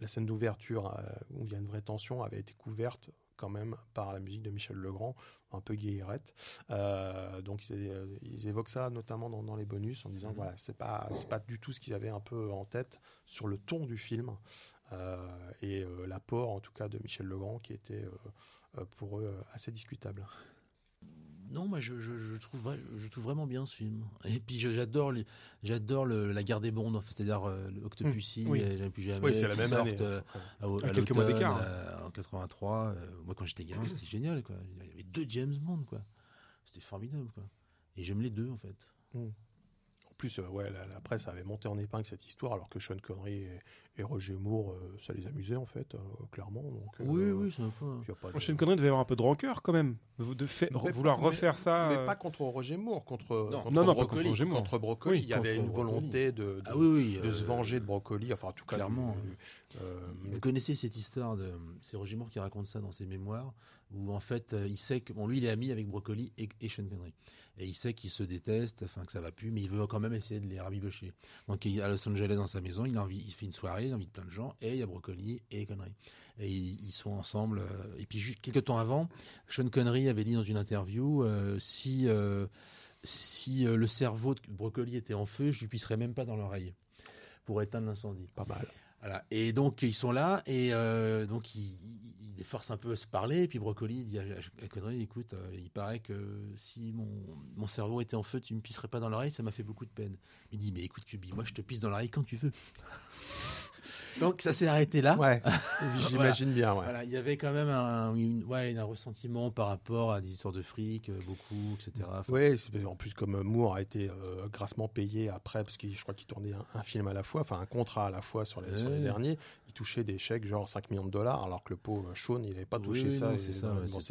la scène d'ouverture, euh, où il y a une vraie tension, avait été couverte quand même par la musique de Michel Legrand, un peu guillerette. Euh, donc ils, ils évoquent ça notamment dans, dans les bonus en disant Mhm. voilà c'est pas c'est pas du tout ce qu'ils avaient un peu en tête sur le ton du film euh, et euh, l'apport en tout cas de Michel Legrand qui était pour eux assez discutable. Non, moi je, je, je trouve vra- je trouve vraiment bien ce film. Et puis j'adore les- j'adore le- la guerre des fait, c'est-à-dire euh, Octopussy, Mmh, oui. Jamais plus jamais. Oui, c'est la même année. euh, à, au- À à quelques mois d'écart, euh, en 83. euh, moi, quand j'étais gamin, c'était génial. Quoi. Il y avait deux James Bond, quoi. C'était formidable, quoi. Et j'aime les deux, en fait. En plus, euh, ouais, la, la presse avait monté en épingle cette histoire, alors que Sean Connery et, et Roger Moore, euh, ça les amusait en fait, euh, clairement. Donc, euh, Oui, oui, a pas de- Sean Connery devait avoir un peu de rancœur quand même, de, de fait- Mais vouloir pas- refaire ça. Mais pas contre Roger Moore, contre, Non. contre Non, Broccoli. contre Roger Moore. Contre Broccoli, Oui, il y avait une Broccoli. volonté de, de, Ah oui, oui. de se venger de Broccoli, enfin en tout cas. clairement. euh, Vous connaissez cette histoire de. C'est Roger Moore qui raconte ça dans ses mémoires, où en fait, euh, il sait que. Bon, lui, il est ami avec Broccoli et, et Sean Connery. Et il sait qu'ils se détestent, enfin, que ça va plus, mais il veut quand même essayer de les rabibocher. Donc, il est à Los Angeles, dans sa maison, il, a envie, il fait une soirée, il invite plein de gens, et il y a Broccoli et Connery. Et ils, ils sont ensemble. euh, et puis, juste quelques temps avant, Sean Connery avait dit dans une interview euh, si. euh, si euh, le cerveau de Broccoli était en feu, je lui pisserais même pas dans l'oreille pour éteindre l'incendie. pas mal. Voilà. Et donc ils sont là et euh, donc ils les forcent un peu à se parler. Et puis Brocoli dit à, écoute, euh, il paraît que si mon, cerveau était en feu, tu me pisserais pas dans l'oreille, ça m'a fait beaucoup de peine. Il dit, mais écoute Kubi, moi je te pisse dans l'oreille quand tu veux. Donc ça s'est arrêté là. Ouais, j'imagine bien. Ouais. Voilà, il y avait quand même un, une- ouais, un ressentiment par rapport à des histoires de fric, euh, beaucoup, etc. Enfin, c'est- en plus comme Moore a été euh, grassement payé après, parce que je crois qu'il tournait un, un film à la fois, enfin un contrat à la fois sur les, sur les Ouais. derniers, il touchait des chèques genre 5 millions de dollars, alors que le pauvre Sean, il n'avait pas touché oui, ça. c'est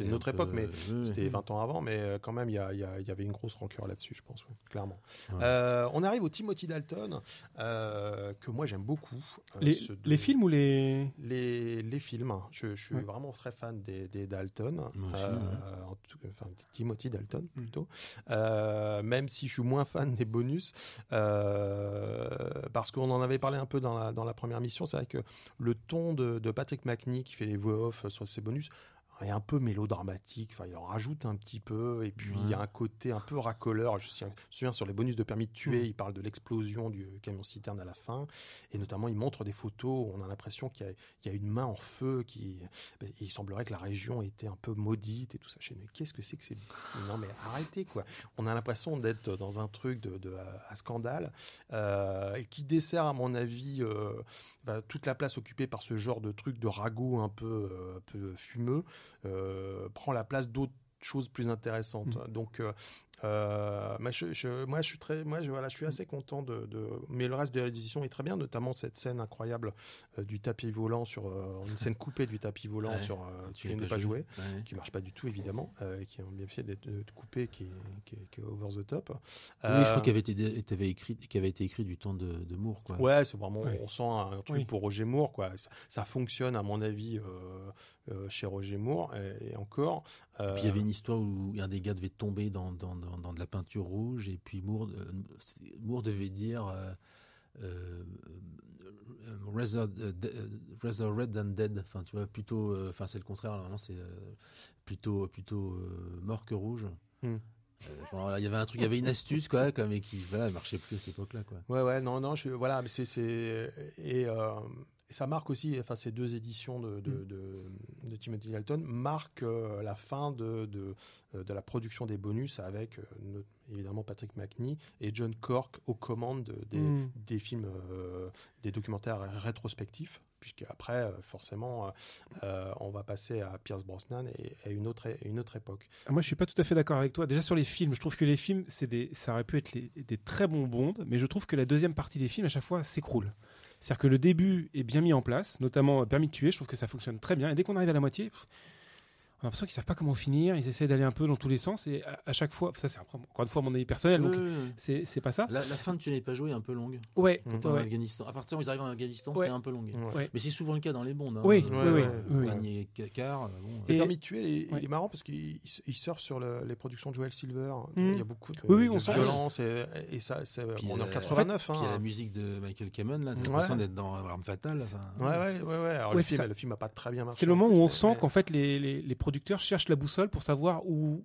bon, peu- époque, mais c'était ouais. 20 ans avant, mais euh, quand même, il y, avait une grosse rancœur là-dessus, je pense, clairement. Euh, on arrive au Timothy Dalton, euh, que moi j'aime beaucoup. Euh, les, ce- les films ou les. les, les films, je, je suis Ouais. vraiment très fan des, des Dalton, Moi aussi, euh, ouais. en tout cas, enfin, Timothy Dalton Mm. plutôt, Euh, même si je suis moins fan des bonus, euh, parce qu'on en avait parlé un peu dans la, dans la première mission, c'est vrai que le ton de, de Patrick McNee qui fait les voix off sur ces bonus est un peu mélodramatique, enfin, il en rajoute un petit peu, et puis il y a un côté un peu racoleur. Je me souviens- sur les bonus de permis de tuer, Mm. il parle de l'explosion du camion citerne à la fin, et notamment il montre des photos où on a l'impression qu'il y, a- il y a une main en feu, qui, ben, il semblerait que la région était un peu maudite et tout ça. Je mais qu'est-ce que c'est que c'est Non mais arrêtez quoi. On a l'impression d'être dans un truc de, de- à, à scandale euh, et qui dessert à mon avis euh, bah, toute la place occupée par ce genre de truc de ragot un peu, euh, un peu fumeux prend la place d'autres choses plus intéressantes. Donc euh, mais je, je- moi, je suis très, moi, je, voilà, je suis assez content de, de- mais le reste de l'édition est très bien, notamment cette scène incroyable euh, du tapis volant sur euh, une scène coupée du tapis volant Ouais. sur euh, Tu n'est pas joué, Ouais. qui marche pas du tout évidemment, euh, qui ont bien fait d'être coupé, qui, est- qui, est- qui est over the top. Oui, Euh, je crois qu'il avait été, écrit, qui avait été écrit du temps de, de Moore, quoi. Ouais, c'est vraiment, Ouais. on sent un truc Oui. pour Roger Moore, quoi. Ça, ça fonctionne, à mon avis, euh, euh, chez Roger Moore, et, et encore. euh, Puis il y avait une histoire où un des gars devait tomber dans, dans, dans, dans de la peinture rouge et puis Moore, euh, Moore devait dire euh, rather, euh, euh, rather red than dead. Enfin, tu vois, plutôt. Enfin, c'est le contraire. Normalement, c'est plutôt plutôt mort que rouge. Hmm. Euh, voilà, il y avait un truc, il y avait une astuce quoi, comme et qui voilà, marchait plus à cette époque-là, quoi. Ouais, ouais, non, non, je, voilà, mais c'est, c'est, et, euh, ça marque aussi, enfin ces deux éditions de, de, de, de Timothy Dalton marquent euh, la fin de, de, euh, de la production des bonus avec euh, évidemment Patrick McNee et John Cork aux commandes de- des, Mm. des films, euh, des documentaires rétrospectifs, puisque après forcément on va passer à Pierce Brosnan et à une autre, é- une autre époque. Ah, Moi, je suis pas tout à fait d'accord avec toi. Déjà sur les films, je trouve que les films, c'est des, ça aurait pu être les- des très bons bondes, mais je trouve que la deuxième partie des films à chaque fois s'écroule. C'est-à-dire que le début est bien mis en place, notamment euh, Permis de tuer. Je trouve que ça fonctionne très bien. Et dès qu'on arrive à la moitié, on a l'impression qu'ils savent pas comment finir. Ils essaient d'aller un peu dans tous les sens. Et à, à chaque fois, ça c'est encore une fois mon avis personnel, donc ouais. c'est c'est pas ça. La, la fin de Tu n'es pas joué est un peu longue. Ouais. En ouais, Afghanistan. À partir où ils arrivent en Afghanistan, Ouais. c'est un peu longue. Ouais. Mais c'est souvent le cas dans les bondes. hein. Oui, Euh, oui, oui, oui. Dernier quart. euh, Bon, Et- il est, Ouais. il est marrant parce qu'il il, il surfe sur le- les productions de Joel Silver. Mm. Il y a beaucoup de, Oui, oui, de violence et, et ça, c'est on est en euh, 89. Puis il y a hein. la musique de Michael Kamen, là. T'as l'impression d'être dans L'arme fatale. Ouais, ouais, ouais. Alors, le, film, ça. le film a pas très bien marché. C'est le en moment où on sent qu'en fait les producteurs cherchent la boussole pour savoir où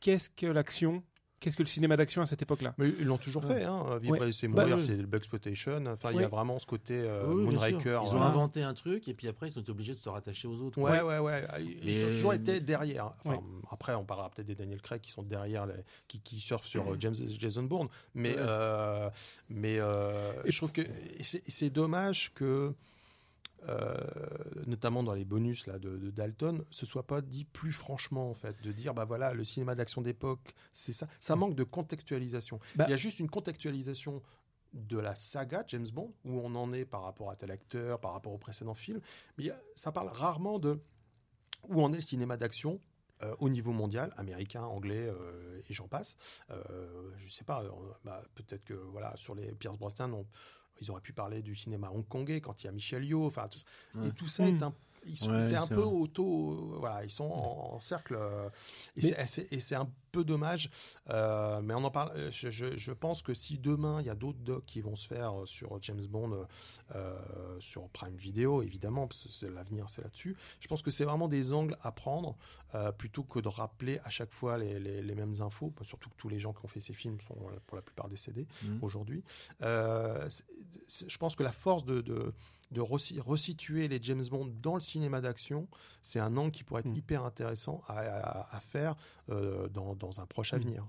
qu'est-ce que l'action, qu'est-ce que le cinéma d'action à cette époque-là. Mais ils l'ont toujours Ouais. fait, hein. Vivre Ouais. et c'est Bah, mourir, oui. c'est le exploitation. Enfin, il y a vraiment ce côté euh, oui. Moonraker. Ils ont voilà. inventé un truc et puis après ils sont obligés de se rattacher aux autres. Ouais, ouais, ouais. Ils Mais- ont toujours été derrière. Enfin, Ouais. Après, on parlera peut-être des Daniel Craig qui sont derrière, les, qui, qui surfent sur euh, James, Jason Bourne. Mais, Ouais. euh, mais euh, Et je trouve que c'est dommage que, euh, notamment dans les bonus là, de, de Dalton, ce soit pas dit plus franchement, en fait, de dire, bah voilà, le cinéma d'action d'époque, c'est ça. Ça manque de contextualisation. Bah- Il y a juste une contextualisation de la saga James Bond, où on en est par rapport à tel acteur, par rapport au précédent film, mais a- ça parle rarement de où en est le cinéma d'action euh, au niveau mondial, américain, anglais euh, et j'en passe. Euh, je sais pas, bah, peut-être que voilà sur les Pierce Brosnan, on- ils auraient pu parler du cinéma hongkongais quand il y a Michel Yeoh, enfin tout ça. Ouais. Et tout ça Mm. est un ils sont- Ouais, c'est un peu vrai. auto, voilà, ils sont en, en cercle euh, et Mais- c'est- un peu dommage. euh, mais on en parle. euh, Je, je- je pense que si demain il y a d'autres docs qui vont se faire euh, sur James Bond, euh, sur Prime Video évidemment, parce que l'avenir, c'est là-dessus. Je pense que c'est vraiment des angles à prendre euh, plutôt que de rappeler à chaque fois les, les- les mêmes infos. Surtout que tous les gens qui ont fait ces films sont euh, pour la plupart décédés Mhm. aujourd'hui. Euh, je pense que la force de, de, de resi- resituer les James Bond dans le cinéma d'action, c'est un angle qui pourrait être Mm. hyper intéressant à, à- à faire euh, dans, dans un proche Mm. avenir.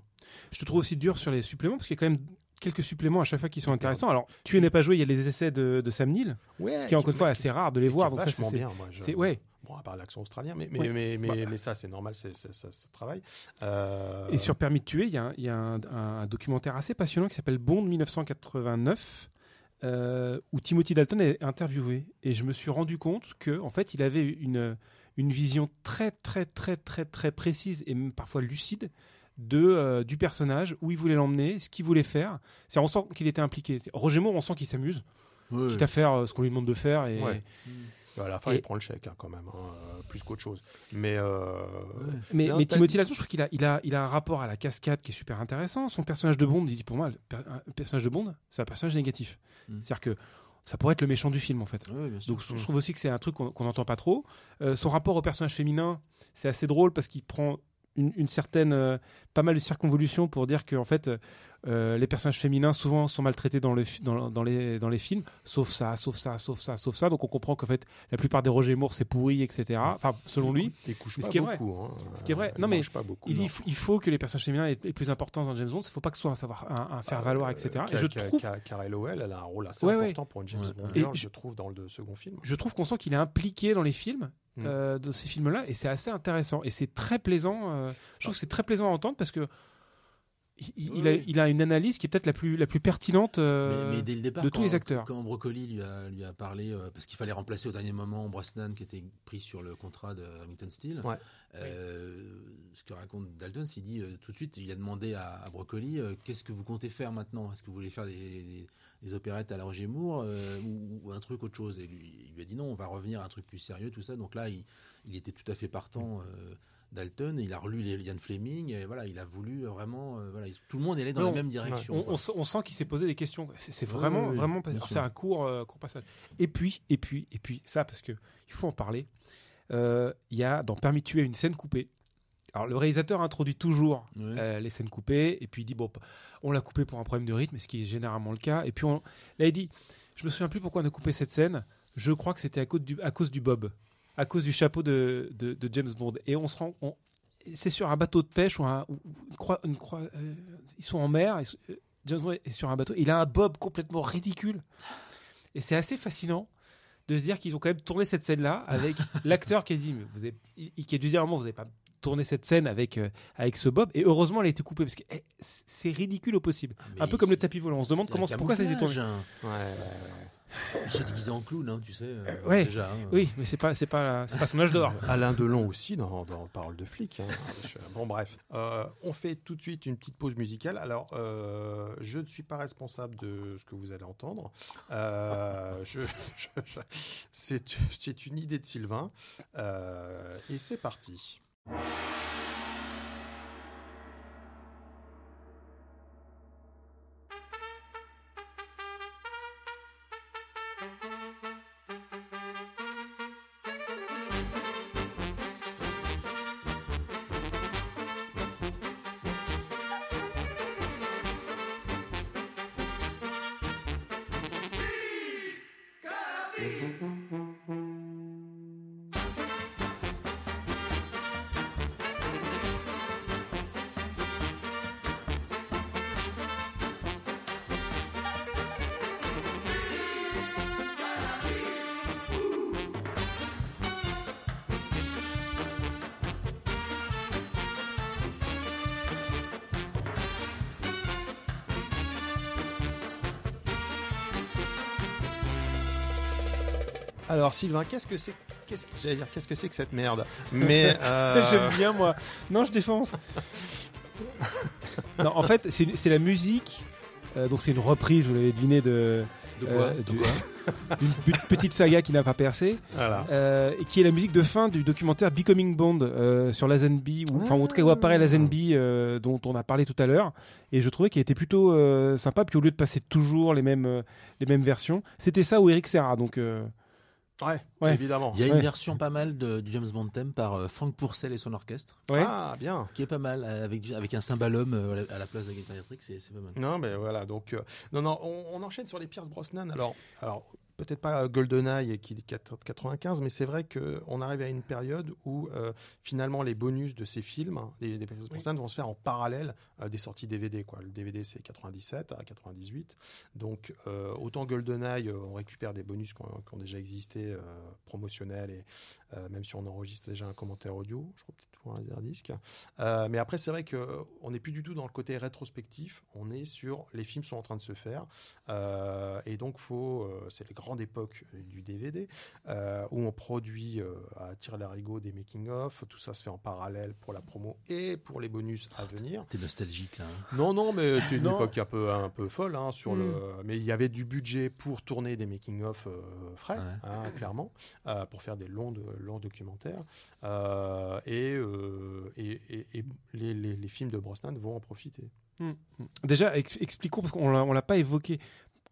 Je te trouve aussi dur sur les suppléments parce qu'il y a quand même quelques suppléments à chaque fois qui sont intéressants. Alors, tu n'es pas joué, il y a les essais de, de Sam Neill, Ouais, ce qui est encore une fois assez rare de les voir. Donc ça, c'est- bien. Moi, je- ouais. Bon, à part l'accent australien, mais, mais, Ouais. mais, mais, Bah. mais ça, c'est normal, c'est, ça, ça travaille. Euh, Et sur Permis de tuer, il y a, un, il y a un- un documentaire assez passionnant qui s'appelle Bond 1989, euh, où Timothy Dalton est interviewé. Et je me suis rendu compte que, en fait, il avait une, une vision très, très, très, très, très précise et même parfois lucide de, euh, du personnage, où il voulait l'emmener, ce qu'il voulait faire. C'est, on sent qu'il était impliqué. Roger Moore, on sent qu'il s'amuse, Ouais, quitte à faire euh, ce qu'on lui demande de faire. Et, Ouais. À la fin, Et- il prend le chèque hein, quand même, hein, euh, plus qu'autre chose. Mais euh, ouais. Mais, mais Timothy Dalton, je trouve qu'il a, il a, il a un rapport à la cascade qui est super intéressant. Son personnage de Bond, il dit pour moi, le per- un personnage de Bond, c'est un personnage négatif. Mm. C'est-à-dire que ça pourrait être le méchant du film, en fait. Donc je je trouve aussi que c'est un truc qu'on n'entend pas trop. Euh, son rapport au personnage féminin, c'est assez drôle parce qu'il prend une, une certaine, euh, pas mal de circonvolutions pour dire que en fait, euh, les personnages féminins souvent sont maltraités dans, le, fi- dans, dans les, dans les films, sauf ça, sauf ça, sauf ça, sauf ça. Donc on comprend qu'en fait, la plupart des Roger Moore c'est pourri, etc. Enfin, selon lui. il couche pas ce qui est vrai. beaucoup. hein. Ce qui est vrai. Il Non, mais pas beaucoup. Il dit non. il faut- il faut que les personnages féminins aient, aient plus d'importance dans James Bond. Il ne faut pas que ce soit un, savoir, un, un faire valoir, Euh, etc. Et je trouve, Lowell, elle a un rôle assez Ouais, ouais. important pour une James Ouais, Bond Et je, je- trouve, dans le de- second film. je trouve qu'on sent qu'il est impliqué dans les films, Mm. euh, dans ces films-là, et c'est assez intéressant. Et c'est très plaisant. euh, je trouve que c'est très plaisant à entendre parce que il, il- Oui, il a, il une analyse qui est peut-être la plus, la plus pertinente. euh, mais, mais dès le départ, de tous les acteurs. Quand Brocoli lui a, lui a parlé, euh, parce qu'il fallait remplacer au dernier moment Brosnan qui était pris sur le contrat de Hamilton Steel, Ouais. euh, ce que raconte Dalton, c'est dit euh, tout de suite, il a demandé à, à Brocoli euh, qu'est-ce que vous comptez faire maintenant? Est-ce que vous voulez faire des, des- des opérettes à la Roger Moore euh, ou, ou un truc autre chose? Et lui, il lui a dit non, on va revenir à un truc plus sérieux, tout ça. Donc là, il, il était tout à fait partant. euh, Dalton, il a relu les Ian Fleming, et voilà, il a voulu vraiment, euh, voilà, tout le monde est allé dans Non, la même direction. on, sent- on sent qu'il s'est posé des questions. C'est vraiment, vraiment, c'est un court, euh, court passage. Et puis, et puis, et puis, ça parce que il faut en parler. Euh, Il y a dans Permis de tuer une scène coupée. Alors le réalisateur introduit toujours Ouais. les scènes coupées et puis il dit bon, on l'a coupé pour un problème de rythme, ce qui est généralement le cas. Et puis on, là il dit, je me souviens plus pourquoi on a coupé cette scène. Je crois que c'était à cause du bob, à cause du chapeau de, de, de James Bond. Et on se rend, on- c'est sur un bateau de pêche ou, un, ou une croix, une croix- euh, ils sont en mer. euh, James Bond est sur un bateau. Il a un bob complètement ridicule. Et c'est assez fascinant de se dire qu'ils ont quand même tourné cette scène-là avec l'acteur qui a dit, mais vous avez, il- qui a dû dire à un moment, vous n'avez pas tourné cette scène avec, euh, avec ce bob. Et heureusement, elle a été coupée parce que eh, c'est ridicule au possible. Mais un peu comme le tapis volant. On se demande comment, pourquoi ça a été tourné. camouflage. Ouais, ouais, ouais. Il s'est déguisé en clown, hein, tu sais. euh, Euh, ouais. Déjà, hein. Oui, mais c'est pas, c'est pas, c'est pas son âge d'or. Alain Delon aussi dans, dans Parole de flic. hein. Je- bon bref, Euh, on fait tout de suite une petite pause musicale. Alors, euh, je ne suis pas responsable de ce que vous allez entendre. Euh, je- je- je- c'est, c'est une idée de Sylvain. Euh, et c'est parti. Alors Sylvain, qu'est-ce que c'est Qu'est-ce que j'allais dire Qu'est-ce que c'est que cette merde Mais euh, J'aime bien moi. Non, je défonce. non, en fait, c'est la musique. euh, donc c'est une reprise, vous l'avez deviné, de, De quoi, euh, du- pe- petite saga qui n'a pas percé, voilà. euh, et qui est la musique de fin du documentaire Becoming Bond euh, sur Lazenby, ou enfin en tout cas où apparaît Lazenby euh, dont on a parlé tout à l'heure. Et je trouvais qu'il était plutôt sympa. Puis au lieu de passer toujours les mêmes les mêmes versions, c'était ça ou Eric Serra. Donc Ouais, Ouais. évidemment. Il y a une Ouais. version pas mal de, du James Bond theme par euh, Frank Pourcel et son orchestre, ouais. Ah bien. qui est pas mal, euh, avec, avec un cymbalum euh, à la place de la guitare électrique, c'est c'est pas mal. Non, mais voilà. Donc, euh, non, non, on, on enchaîne sur les Pierce Brosnan. Alors, alors peut-être pas GoldenEye qui est 95, mais c'est vrai que on arrive à une période où euh, finalement les bonus de ces films, hein, des, des Pierce Brosnan, vont se faire en parallèle euh, des sorties DVD. Quoi. Le DVD c'est 97 à 98, donc euh, autant GoldenEye, on récupère des bonus qui ont, déjà existé, promotionnels et même si on enregistre déjà un commentaire audio, je crois peut-être pour un disque. Mais après, c'est vrai que on n'est plus du tout dans le côté rétrospectif. On est sur les films sont en train de se faire, et donc faut, c'est les grandes époques du DVD euh, où on produit euh, à tir larigot des making of. Tout ça se fait en parallèle pour la promo et pour les bonus à venir. T'es nostalgique là. hein. Non, non, mais c'est une Non. époque un peu, un peu folle hein, sur Mm. le. Mais il y avait du budget pour tourner des making of euh, frais, Ouais. hein, clairement, euh, pour faire des longs, de- longs documentaires. Euh, et, euh, et, et- et les, les- les films de Brosnan vont en profiter. Déjà, ex- expliquons, parce qu'on on l'a pas évoqué,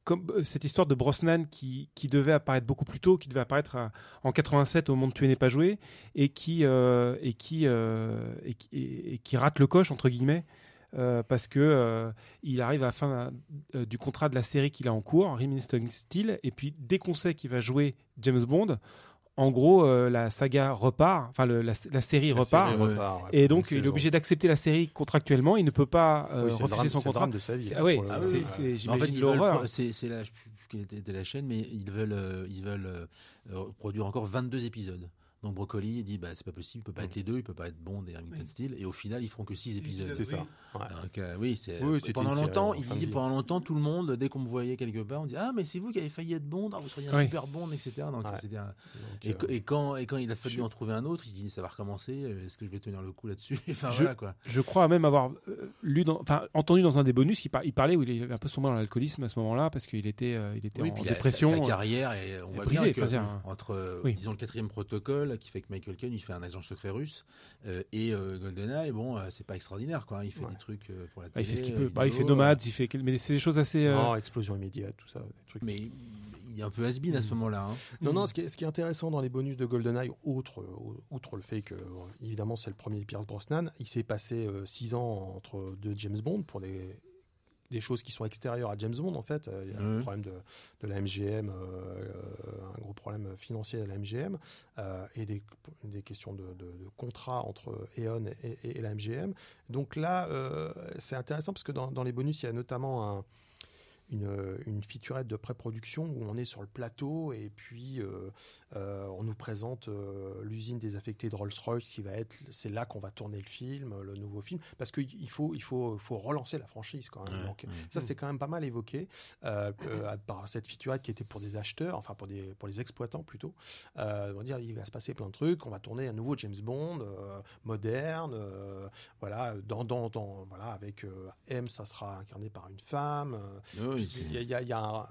comme euh, cette histoire de Brosnan qui, qui devait apparaître beaucoup plus tôt, qui devait apparaître à- en 87 au monde Tuer n'est pas joué, et qui, euh, et, qui, euh, et, qui- rate le coche, entre guillemets, euh, parce que euh, il arrive à la fin euh, du contrat de la série qu'il a en cours, Remington Steel, et puis dès qu'on sait qu'il va jouer James Bond, en gros, euh, la saga repart, enfin la, la série La repart. série ouais. repart, ouais, Et donc, il est obligé d'accepter la série contractuellement. Il ne peut pas euh, Oui, refuser drame- son c'est le contrat. drame de sa vie. C'est- hein, ah oui, c'est- Mais en fait, j'imagine ils veulent, l'horreur. c'est la, je sais plus quelle était, était la chaîne, mais ils veulent, euh, ils veulent euh, produire encore 22 épisodes. Donc Broccoli dit bah c'est pas possible, il peut pas être les deux, il peut pas être Bond et Remington Steel, et au final ils feront que 6 épisodes. C'est ça. Ouais. Donc euh, oui, c'est Oui, pendant longtemps, il dit pendant longtemps tout le monde dès qu'on me voyait quelque part, on dit ah mais c'est vous qui avez failli être Bond, ah, vous seriez un Oui. super Bond, etc. Donc Ouais. c'était un- Donc, et, euh, et quand et quand il a fallu je- en trouver un autre, il se dit ça va recommencer, euh, est-ce que je vais tenir le coup là-dessus? Enfin Je- voilà quoi. Je crois même avoir lu, dans, enfin entendu dans un des bonus, il, par- il parlait où il avait un peu sombré dans l'alcoolisme à ce moment-là parce qu'il était, euh, il était Oui, en dépression. sa, sa carrière et on est voit brisée, bien que faut dire, entre Oui. disons le quatrième protocole qui fait que Michael Caine il fait un agent secret russe euh, et euh, GoldenEye bon euh, c'est pas extraordinaire quoi il fait Ouais. des trucs euh, pour la bah, télé il fait ce qu'il euh, peut. Bah, il fait Nomads, il fait, mais c'est des choses assez. euh, non, explosion immédiate, tout ça, des trucs. euh, mais il est un peu has-been à ce moment-là hein. Non, Mm. non, ce qui, est, ce qui est intéressant dans les bonus de GoldenEye, outre, euh, outre le fait que, euh, évidemment, c'est le premier Pierce Brosnan, il s'est passé 6 ans entre deux James Bond pour des des choses qui sont extérieures à James Bond en fait. Euh, Il y a le Ouais. problème de, de la MGM, euh, euh, un gros problème financier à la MGM euh, et des, des questions de, de, de contrat entre E.ON et, et- et la MGM. Donc là, euh, c'est intéressant parce que dans, dans les bonus, il y a notamment un- une, une featurette de pré-production où on est sur le plateau et puis euh, euh, on nous présente euh, l'usine désaffectée de Rolls-Royce qui va être, c'est là qu'on va tourner le film, le nouveau film, parce qu'il faut, il faut, faut relancer la franchise quand même. Ouais, Donc, ouais. ça, c'est quand même pas mal évoqué euh, euh, par cette featurette qui était pour des acheteurs, enfin pour, des, pour les exploitants plutôt. Euh, on va dire, il va se passer plein de trucs, on va tourner un nouveau James Bond, euh, moderne, euh, voilà, dans, dans, dans- voilà, avec euh, M, ça sera incarné par une femme. euh, Oui, il y a, il y a- il y a un-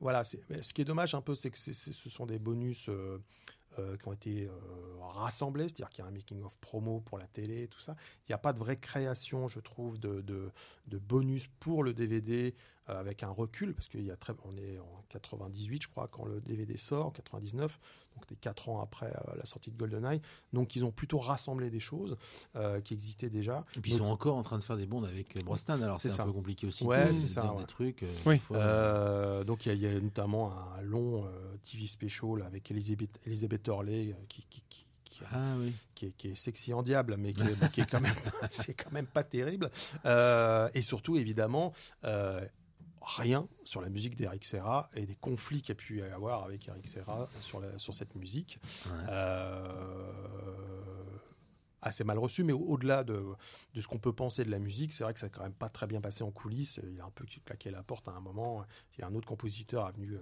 voilà, ce qui est dommage un peu, c'est que ce sont des bonus euh, euh, qui ont été euh, rassemblés, c'est-à-dire qu'il y a un making-of promo pour la télé, tout ça. Il n'y a pas de vraie création, je trouve, de, de, de bonus pour le DVD euh, avec un recul, parce qu'il y a très, on est en 98, je crois, quand le DVD sort, en 99, donc des 4 ans après euh, la sortie de GoldenEye. Donc ils ont plutôt rassemblé des choses euh, qui existaient déjà. Et puis ils sont encore en train de faire des bondes avec euh, Brosnan, alors C'est un peu compliqué aussi. Ouais, c'est ça, Des trucs. euh, Oui. fois, Euh, donc il y, a- il y a notamment un long euh, TV special avec Elizabeth, Elizabeth Hurley euh, qui, qui, qui, qui, Ah oui. qui est, qui est sexy en diable, mais qui est, qui est quand même, c'est quand même pas terrible. Euh, et surtout, évidemment, euh, rien sur la musique d'Eric Serra et des conflits qu'il y a pu y avoir avec Eric Serra sur, la, sur cette musique. Ouais. Euh, assez mal reçu, mais au- au-delà de, de ce qu'on peut penser de la musique, c'est vrai que ça n'a quand même pas très bien passé en coulisses. Il a un peu claqué la porte à un moment. Il y a un autre compositeur a venu euh,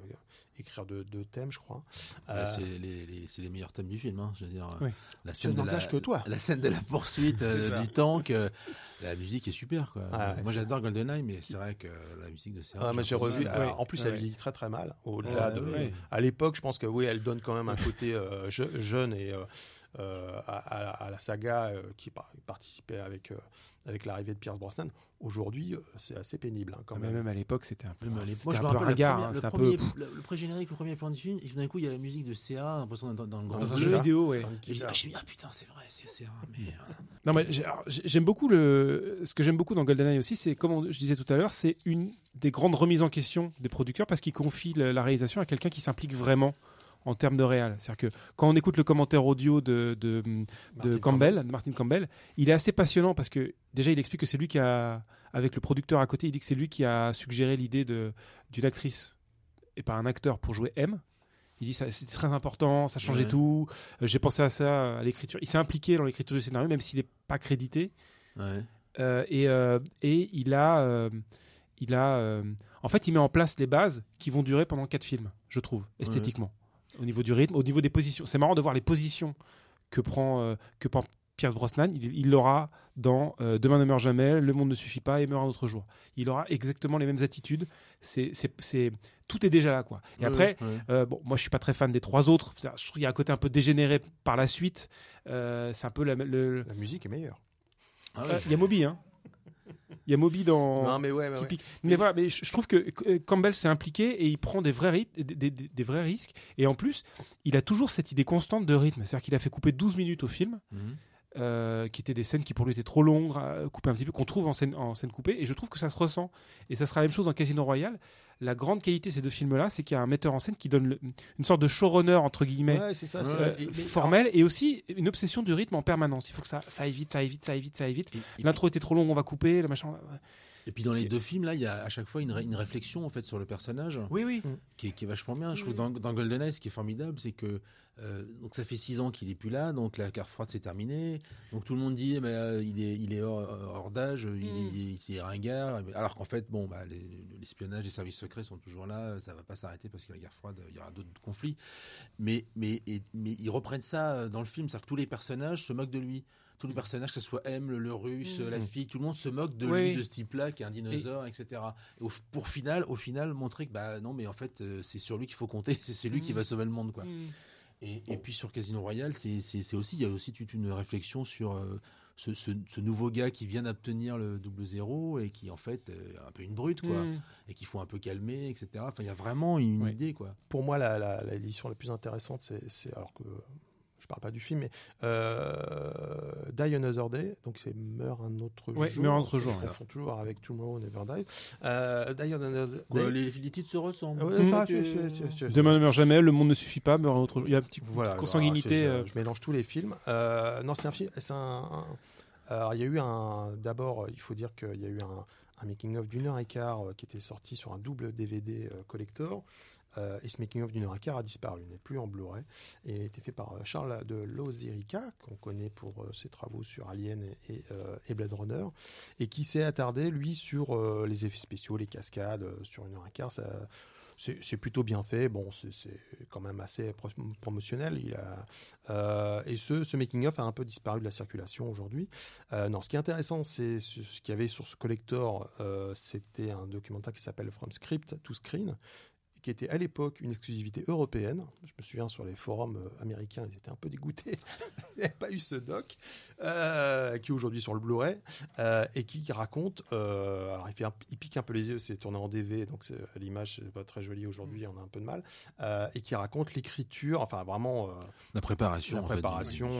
écrire deux, thèmes, je crois. Bah, Euh, c'est les, les- c'est les meilleurs thèmes du film. hein, je veux dire, Oui. la scène de la, que toi. La scène de la poursuite euh, du tank, euh, la musique est super. Quoi. Ah ouais. Moi j'adore GoldenEye, mais c'est vrai que la musique de Serra. Ah, mais j'ai revu. En plus, Ouais. elle vieillit très très mal. Au-delà Ouais, de. ouais. À l'époque, je pense que oui, elle donne quand même un côté euh, je- jeune et euh, à, à- à la saga euh, qui par- participait avec euh, avec l'arrivée de Pierce Brosnan. Aujourd'hui, c'est assez pénible hein, quand Ah, même. même à l'époque, c'était un peu, moi, je un me rappelle hein, un le, peu premier, le, le pré-générique, le premier plan du film, et tout d'un coup il y a la musique de CA, l'impression dans, dans le grand Dans un jeu vidéo, ouais. Je me suis dit, ah putain, c'est vrai, c'est CA. Mais, euh, Non, mais j'aime beaucoup le. Ce que j'aime beaucoup dans GoldenEye aussi, c'est comme on- je disais tout à l'heure, c'est une des grandes remises en question des producteurs parce qu'ils confient la réalisation à quelqu'un qui s'implique vraiment en termes de réal. C'est-à-dire que quand on écoute le commentaire audio de, de, de Martin Campbell, de Martin Campbell, il est assez passionnant parce que déjà il explique que c'est lui qui a, avec le producteur à côté, il dit que c'est lui qui a suggéré l'idée d'une actrice et pas un acteur pour jouer M. Il dit ça c'est très important, ça changeait Ouais. tout. Euh, J'ai pensé à ça à l'écriture. Il s'est impliqué dans l'écriture du scénario même s'il n'est pas crédité. ouais. Euh, et, euh, et il a, il a, en fait, il met en place les bases qui vont durer pendant quatre films, je trouve, esthétiquement, au niveau du rythme, au niveau des positions. C'est marrant de voir les positions que prend, euh, que prend Pierce Brosnan. Il l'aura dans euh, Demain ne meurt jamais, Le monde ne suffit pas et meurt un autre jour. Il aura exactement les mêmes attitudes. C'est, c'est, c'est, tout est déjà là, quoi. Et après, euh, bon, moi, je suis pas très fan des trois autres. Je trouve qu'il y a un côté un peu dégénéré par la suite. Euh, c'est un peu la, le. La musique est meilleure. Ah Euh. Il y a Moby, hein. Il y a Moby dans. Non, mais ouais, ouais, qui ouais. pique. Mais voilà, mais je, je trouve que euh, Campbell s'est impliqué et il prend des vrais, ryth- des, des- des- des vrais risques. Et en plus, il a toujours cette idée constante de rythme. C'est-à-dire qu'il a fait couper 12 minutes au film, Mhm. Euh, qui étaient des scènes qui pour lui étaient trop longues, euh, coupées un petit peu, qu'on trouve en scène, en scène coupée. Et je trouve que ça se ressent. Et ça sera la même chose dans Casino Royale. La grande qualité de ces deux films-là, c'est qu'il y a un metteur en scène qui donne le- une sorte de showrunner, entre guillemets. Ouais, c'est ça. Ouais, c'est- euh, et- formel et aussi une obsession du rythme en permanence. Il faut que ça, ça aille vite, ça aille vite, ça aille vite, ça aille vite. L'intro était trop longue, on va couper, le machin. Et puis dans les deux films, là, il y a à chaque fois une, ré- une réflexion en fait sur le personnage Oui, oui. qui est, qui est vachement bien. Je trouve dans, dans GoldenEye, ce qui est formidable, c'est que euh, donc ça fait six ans qu'il est plus là, donc la guerre froide c'est terminé. Donc tout le monde dit, mais euh, il est, il est hors, hors d'âge, il, est, il, est, il est ringard. Alors qu'en fait, bon, bah, les- l'espionnage, les services secrets sont toujours là. Ça va pas s'arrêter parce que la guerre froide, il y aura d'autres conflits. Mais, mais, et- mais ils reprennent ça euh, dans le film, c'est-à-dire que tous les personnages se moquent de lui. Tous les personnages, que ce soit M, le, le russe, la fille, tout le monde se moque de Oui. lui, de ce type-là, qui est un dinosaure, etc. Et au- pour final, au final, montrer que bah non, mais en fait, euh, c'est sur lui qu'il faut compter, c'est c'est lui qui va sauver le monde, quoi. Et, et puis sur Casino Royale, c'est aussi, il y a aussi toute une réflexion sur euh, ce, ce- ce nouveau gars qui vient d'obtenir le double zéro et qui en fait est un peu une brute, quoi, Mm. et qu'il faut un peu calmer, etc. Enfin, il y a vraiment une Ouais. idée, quoi. pour moi, la, la, la édition la plus intéressante, c'est, c'est- alors que je parle pas du film, mais euh, Die Another Day, donc c'est Meurt un autre Ouais, jour. Meurt un autre jour, Ils font toujours avec Tomorrow Never Dies. Euh, Die Another Day. Ouais, les, les titres se ressemblent. Ouais, ça, tu- tu- tu- tu- Demain ne meurt jamais, le monde ne suffit pas, meurt un autre jour. Il y a un petit Voilà, de consanguinité. euh, Je, je mélange tous les films. Euh, non, c'est un film. C'est un, un- alors, il y a eu un. D'abord, il faut dire qu'il y a eu un, un making-of d'une heure et quart euh, qui était sorti sur un double DVD euh, collector. Euh, et ce making-of d'une heure et quart a disparu, n'est plus en Blu-ray. Et a été fait par euh, Charles de Lozerica, qu'on connaît pour euh, ses travaux sur Alien et, Blade Runner, et qui s'est attardé, lui, sur les effets spéciaux, les cascades, sur une heure et quart. C'est plutôt bien fait. Bon, c'est quand même assez pro- promotionnel. Il a, et ce, making-of a un peu disparu de la circulation aujourd'hui. Non, ce qui est intéressant, c'est ce, qu'il y avait sur ce collector. C'était un documentaire qui s'appelle From Script to Screen qui était à l'époque une exclusivité européenne. Je me souviens sur les forums euh, américains, ils étaient un peu dégoûtés. Il n'y avait pas eu ce doc, euh, qui est aujourd'hui sur le Blu-ray, euh, et qui raconte, euh, alors il, fait un- il pique un peu les yeux, c'est tourné en DV, donc l'image c'est pas très jolie aujourd'hui, on a un peu de mal, euh, et qui raconte l'écriture, enfin vraiment, euh, La préparation. la en fait, du- préparation,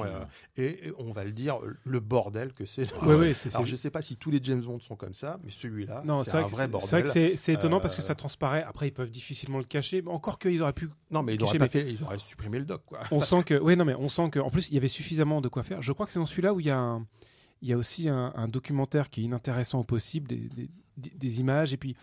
et, et on va le dire, le bordel que c'est. Ouais, ouais, c'est Alors je sais pas si tous les James Bond sont comme ça, mais celui-là, c'est un vrai, bordel. c'est vrai que c'est étonnant parce que ça transparaît. Après, ils peuvent difficilement le cacher. Encore qu'ils auraient pu. Non, mais ils auraient, pas mais- fait, ils auraient supprimé le doc, quoi. On sent que. Oui, non, mais on sent que. En plus, il y avait suffisamment de quoi faire. Je crois que c'est dans celui-là où il y a un- Il y a aussi un, un documentaire qui est inintéressant au possible, des, des- des- des images, et puis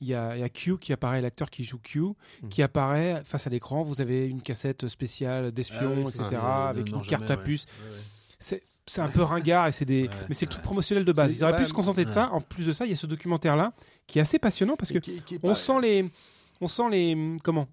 il y, a, il y a Q qui apparaît, l'acteur qui joue Q, Hmm. qui apparaît face à l'écran. Vous avez une cassette spéciale Ah d'espion, oui, etc., ça, avec ne une carte jamais, à puce. Ouais, ouais. C'est c'est un peu ringard, et c'est des... Ouais, mais c'est le truc promotionnel de base. Ils auraient pu se contenter de ça. En plus de ça, il y a ce documentaire-là qui est assez passionnant parce que qui- qui on sent les. On sent les. Comment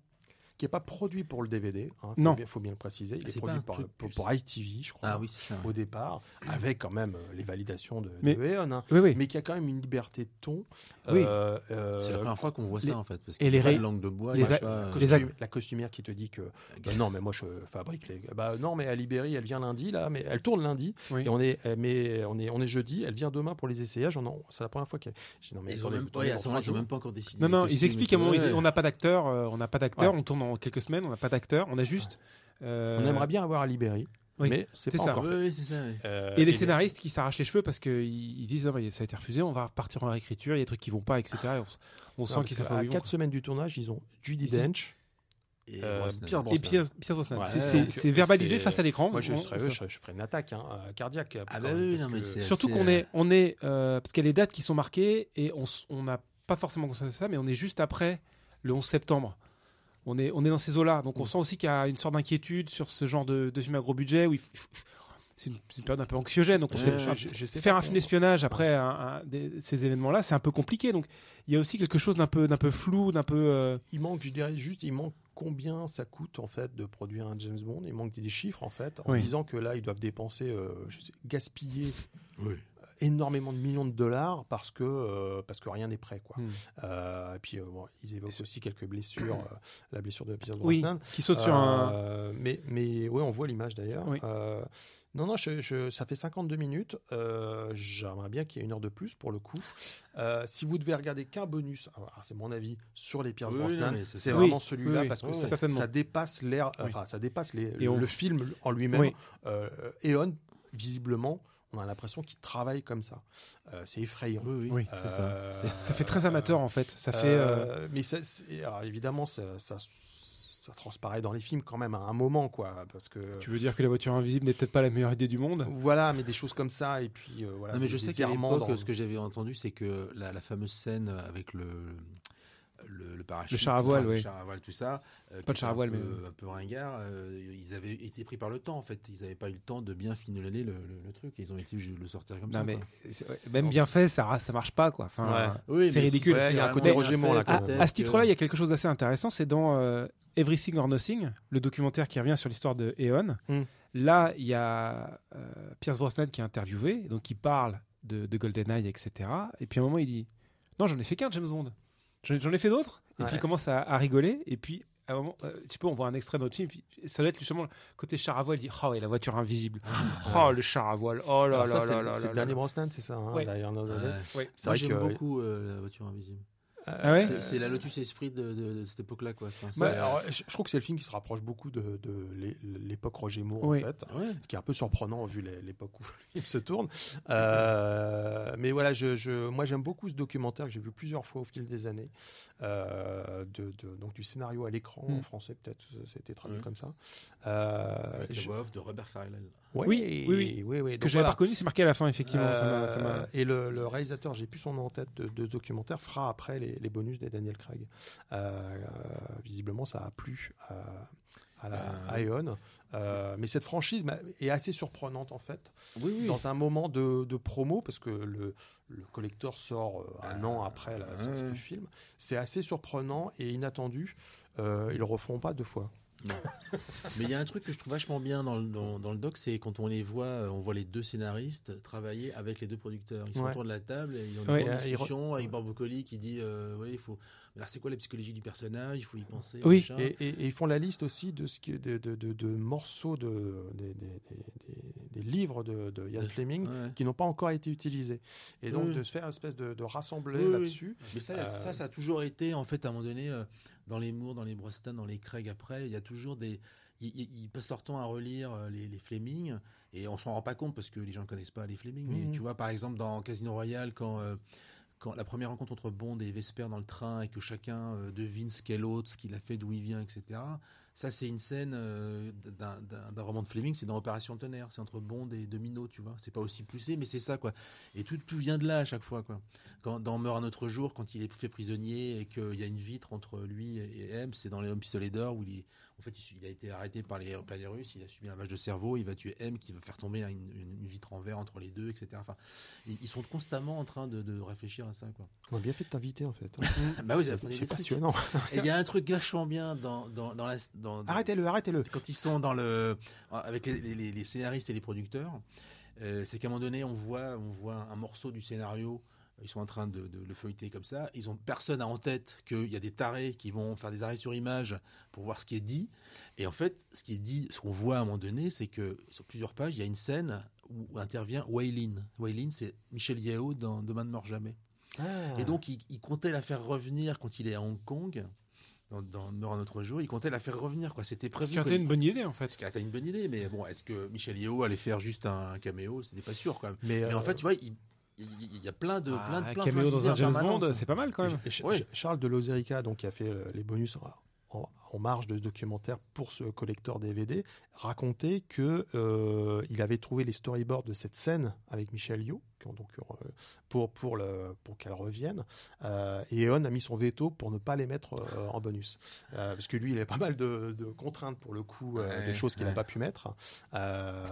qui n'est pas produit pour le DVD. Il Non. faut, bien- faut bien le préciser. Il Ah, est produit par, pour, ITV, je crois, Ah oui, c'est ça. au départ, avec quand même euh, les validations de, de Mais- Eon, hein, Oui, oui. mais qui a quand même une liberté de ton. Oui. Euh, euh, C'est la première fois qu'on voit les- ça en fait. Parce et les ré- de langue de bois, les a pas- costume- la costumière qui te dit que bah non mais moi je fabrique les bah non mais à Libéry elle vient lundi là mais elle tourne lundi Oui. et on est euh, mais on est on est jeudi elle vient demain pour les essayages c'est la première fois qu'elle Ils ont même, pas encore décidé. Non, non, ils expliquent à un moment, on n'a pas d'acteur, on n'a pas d'acteur, on tourne dans quelques semaines, on n'a pas d'acteur, on a juste. euh, on aimerait bien avoir à Libéry oui, mais c'est ça. encore Oui, fait. oui, c'est ça. ouais. Euh, Et les mais- scénaristes qui s'arrachent les cheveux parce qu'ils ils disent, ah, bah, ça a été refusé, on va repartir en réécriture, il y a des trucs qui vont pas, etc. Et on, on non, sent qu'ils savent pas où à ils vont. 4 semaines du tournage ils ont Judy Dench Et euh. Pierre Et Brosnan. Pierre, Pierre Brosnan. Ouais, C'est- euh, verbalisé face à l'écran. moi je serais eux, je, je ferais une attaque hein, euh, cardiaque Ah bah même, oui, parce non, mais que- c'est- Surtout qu'on euh, est, on est, euh, parce qu'il y a les dates qui sont marquées et on n'a pas forcément conscience de ça, mais on est juste après le 11 septembre. On est, on est dans ces eaux-là, donc on Mm. sent aussi qu'il y a une sorte d'inquiétude sur ce genre de, de film à gros budget où il c'est une, période un peu anxiogène, donc on sait ouais, je- je sais faire un film d'espionnage après un- un- des- ces événements-là, c'est un peu compliqué. Donc il y a aussi quelque chose d'un peu, d'un peu flou, d'un peu. euh, Il manque, je dirais juste, il manque combien ça coûte en fait de produire un James Bond? Il manque des chiffres en fait, en Oui. disant que là ils doivent dépenser, euh, je sais, gaspiller Oui. Énormément de millions de dollars parce que euh, parce que rien n'est prêt quoi. Hmm. Euh, et puis euh, bon, ils évoquent aussi quelques blessures, euh, la blessure de Pierce oui, Brosnan. qui saute sur un. Mais mais ouais, on voit l'image d'ailleurs. Oui. Euh, non, non, je- je- ça fait 52 minutes. Euh, J'aimerais bien qu'il y ait une heure de plus pour le coup. Euh, si vous devez regarder qu'un bonus, alors, c'est mon avis, sur les Pierce Oui, oui, Brosnan, c'est vraiment Oui, celui-là oui, parce que oui, ça, dépasse l'air, Oui. enfin ça dépasse les, le, on- le film en lui-même. Oui. Euh, Eon, visiblement, on a l'impression qu'il travaille comme ça. Euh, c'est effrayant. Oui, oui, Oui. c'est ça. Euh, C'est- Ça fait très amateur en fait. Ça fait. euh, euh, mais ça, c'est- alors évidemment, ça, ça, ça transparaît dans les films quand même à un moment, quoi, parce que. Tu veux dire que la voiture invisible n'est peut-être pas la meilleure idée du monde? Voilà, mais des choses comme ça, et puis euh, voilà. Non, mais je sais qu'à l'époque, dans- ce que j'avais entendu, c'est que la, la fameuse scène avec le, le, le parachute, Le char à voile, le oui. char à voile, tout ça, euh, Pas le char à voile, un peu, mais- un peu ringard, euh, ils avaient été pris par le temps en fait. Ils n'avaient pas eu le temps de bien finoler le, le, le truc. et Ils ont été obligés de le sortir comme Non ça. mais ouais, même bien fait, ça ça marche pas quoi. Enfin, Oui, c'est ridicule. si il y a un côté Moore, là. À, ce titre-là, il y a quelque chose d'assez intéressant, c'est dans euh, Everything or Nothing, le documentaire qui revient sur l'histoire de Eon. Hmm. Là, il y a euh, Pierce Brosnan qui est interviewé, donc qui parle de, de GoldenEye, etc. Et puis à un moment, il dit Non, j'en ai fait qu'un James Bond. J'en ai- fait d'autres. Et Ouais. puis il commence à, à rigoler. Et puis à un moment, euh, tu peux, on voit un extrait de notre film. Puis ça doit être justement le côté char à voile. Il dit Oh, et la voiture invisible. Oh, le char à voile. Oh là Alors là là là c'est là le dernier. Brosnan, c'est ça, hein, Ouais. derrière nos Ouais. Moi j'aime que- beaucoup euh, la voiture invisible. Ah ouais C'est- la Lotus Esprit de, de- de cette époque-là, quoi. Enfin, alors, je, je trouve que c'est le film qui se rapproche beaucoup de, de l'é- l'époque Roger Moore, Oui. en fait. Ouais. Ce qui est un peu surprenant vu l'époque où il se tourne. Euh, mais voilà, je, je- moi j'aime beaucoup ce documentaire que j'ai vu plusieurs fois au fil des années. Euh, de, de- donc du scénario à l'écran en français, peut-être, c'était traduit Ouais. comme ça. Euh, Avec je- la voix off de Robert Carlyle. Oui, oui, oui. oui. Que j'avais voilà. pas reconnu, c'est marqué à la fin, effectivement. ça ça Euh, et le, le réalisateur, j'ai plus son nom en tête de, de ce documentaire, fera après les, les bonus des Daniel Craig. Euh, euh, visiblement, ça a plu à, à, la, à Eon. Euh, mais cette franchise est assez surprenante en fait, Oui, oui. dans un moment de, de promo, parce que le, le collector sort un an après la sortie du film. C'est assez surprenant et inattendu. Ils le referont pas deux fois. Mais il y a un truc que je trouve vachement bien dans le, dans, dans le doc, c'est quand on les voit, euh, on voit les deux scénaristes travailler avec les deux producteurs. Ils sont Ouais. autour de la table et ils ont une Ouais. grande discussion avec Barbocoli qui dit euh, ouais, il faut. Alors c'est quoi la psychologie du personnage? Il faut y penser. Oui. Et, et- et ils font la liste aussi de, ce qui, de, de, de- de morceaux de, des, livres de, Ian Fleming Ouais. qui n'ont pas encore été utilisés. Et donc Oui. de se faire une espèce de, rassembler Oui, oui. là-dessus. Mais ça, Euh, ça, ça a toujours été, en fait, à un moment donné, euh, dans les Moore, dans les Brosnan, dans les Craig après, il y a toujours des. Ils, ils- ils passent leur temps à relire euh, les, les Fleming et on s'en rend pas compte parce que les gens ne connaissent pas les Fleming. Mais Mhm. tu vois, par exemple, dans Casino Royale, quand. euh, quand la première rencontre entre Bond et Vesper dans le train et que chacun euh, devine ce qu'est l'autre, ce qu'il a fait, d'où il vient, etc. Ça, c'est une scène euh, d'un- d'un d'un roman de Fleming, c'est dans Opération Tonnerre, c'est entre Bond et Domino, tu vois. C'est pas aussi poussé, mais c'est ça, quoi. Et tout, tout vient de là à chaque fois, quoi. Quand, dans Meurt un autre jour, quand il est fait prisonnier et qu'il y a une vitre entre lui et M, c'est dans les Hommes Pistolets d'Or où il, est- en fait, il, il a été arrêté par les, par les Russes, il a subi un match de cerveau, il va tuer M qui va faire tomber une, une- une vitre en verre entre les deux, etc. Enfin, ils, ils sont constamment en train de, de réfléchir à ça, quoi. On a bien fait de t'inviter en fait. bah oui, C'est trucs. passionnant. Il y a un truc vachement bien dans, dans, dans la. Dans, dans- Arrêtez-le, arrêtez-le. quand ils sont dans le avec les, les- les scénaristes et les producteurs, euh, c'est qu'à un moment donné, on voit on voit un morceau du scénario. Ils sont en train de, de le feuilleter comme ça. Ils ont personne a en tête qu'il y a des tarés qui vont faire des arrêts sur image pour voir ce qui est dit. Et en fait, ce qui est dit, ce qu'on voit à un moment donné, c'est que sur plusieurs pages, il y a une scène où intervient Waylin. Waylin, c'est Michel Yeo dans Demain ne meurt jamais. Ah. Et donc, il, il comptait la faire revenir quand il est à Hong Kong, dans, dans un autre jour. Il comptait la faire revenir, quoi. C'était Ce prévu. qui aurait que- été une bonne idée, en fait. parce que t'as une bonne idée, mais bon, est-ce que Michel Yeo allait faire juste un caméo? C'était pas sûr quand même. Mais, Mais en euh, fait, tu vois, il, y a plein de, Ah, plein de, un plein caméo plein dans un James. Bond, c'est pas mal quand même. Ch- Charles de Lozerica, donc, qui a fait euh, les bonus en, en- en marge de ce documentaire pour ce collector DVD, racontait que euh, il avait trouvé les storyboards de cette scène avec Michel Yeoh, qui ont donc, euh, pour, pour, le, pour qu'elle revienne. Euh, et Eon a mis son veto pour ne pas les mettre euh, en bonus. Euh, parce que lui, il avait pas mal de, de contraintes pour le coup, Ouais, des choses qu'il n'a ouais. pas pu mettre.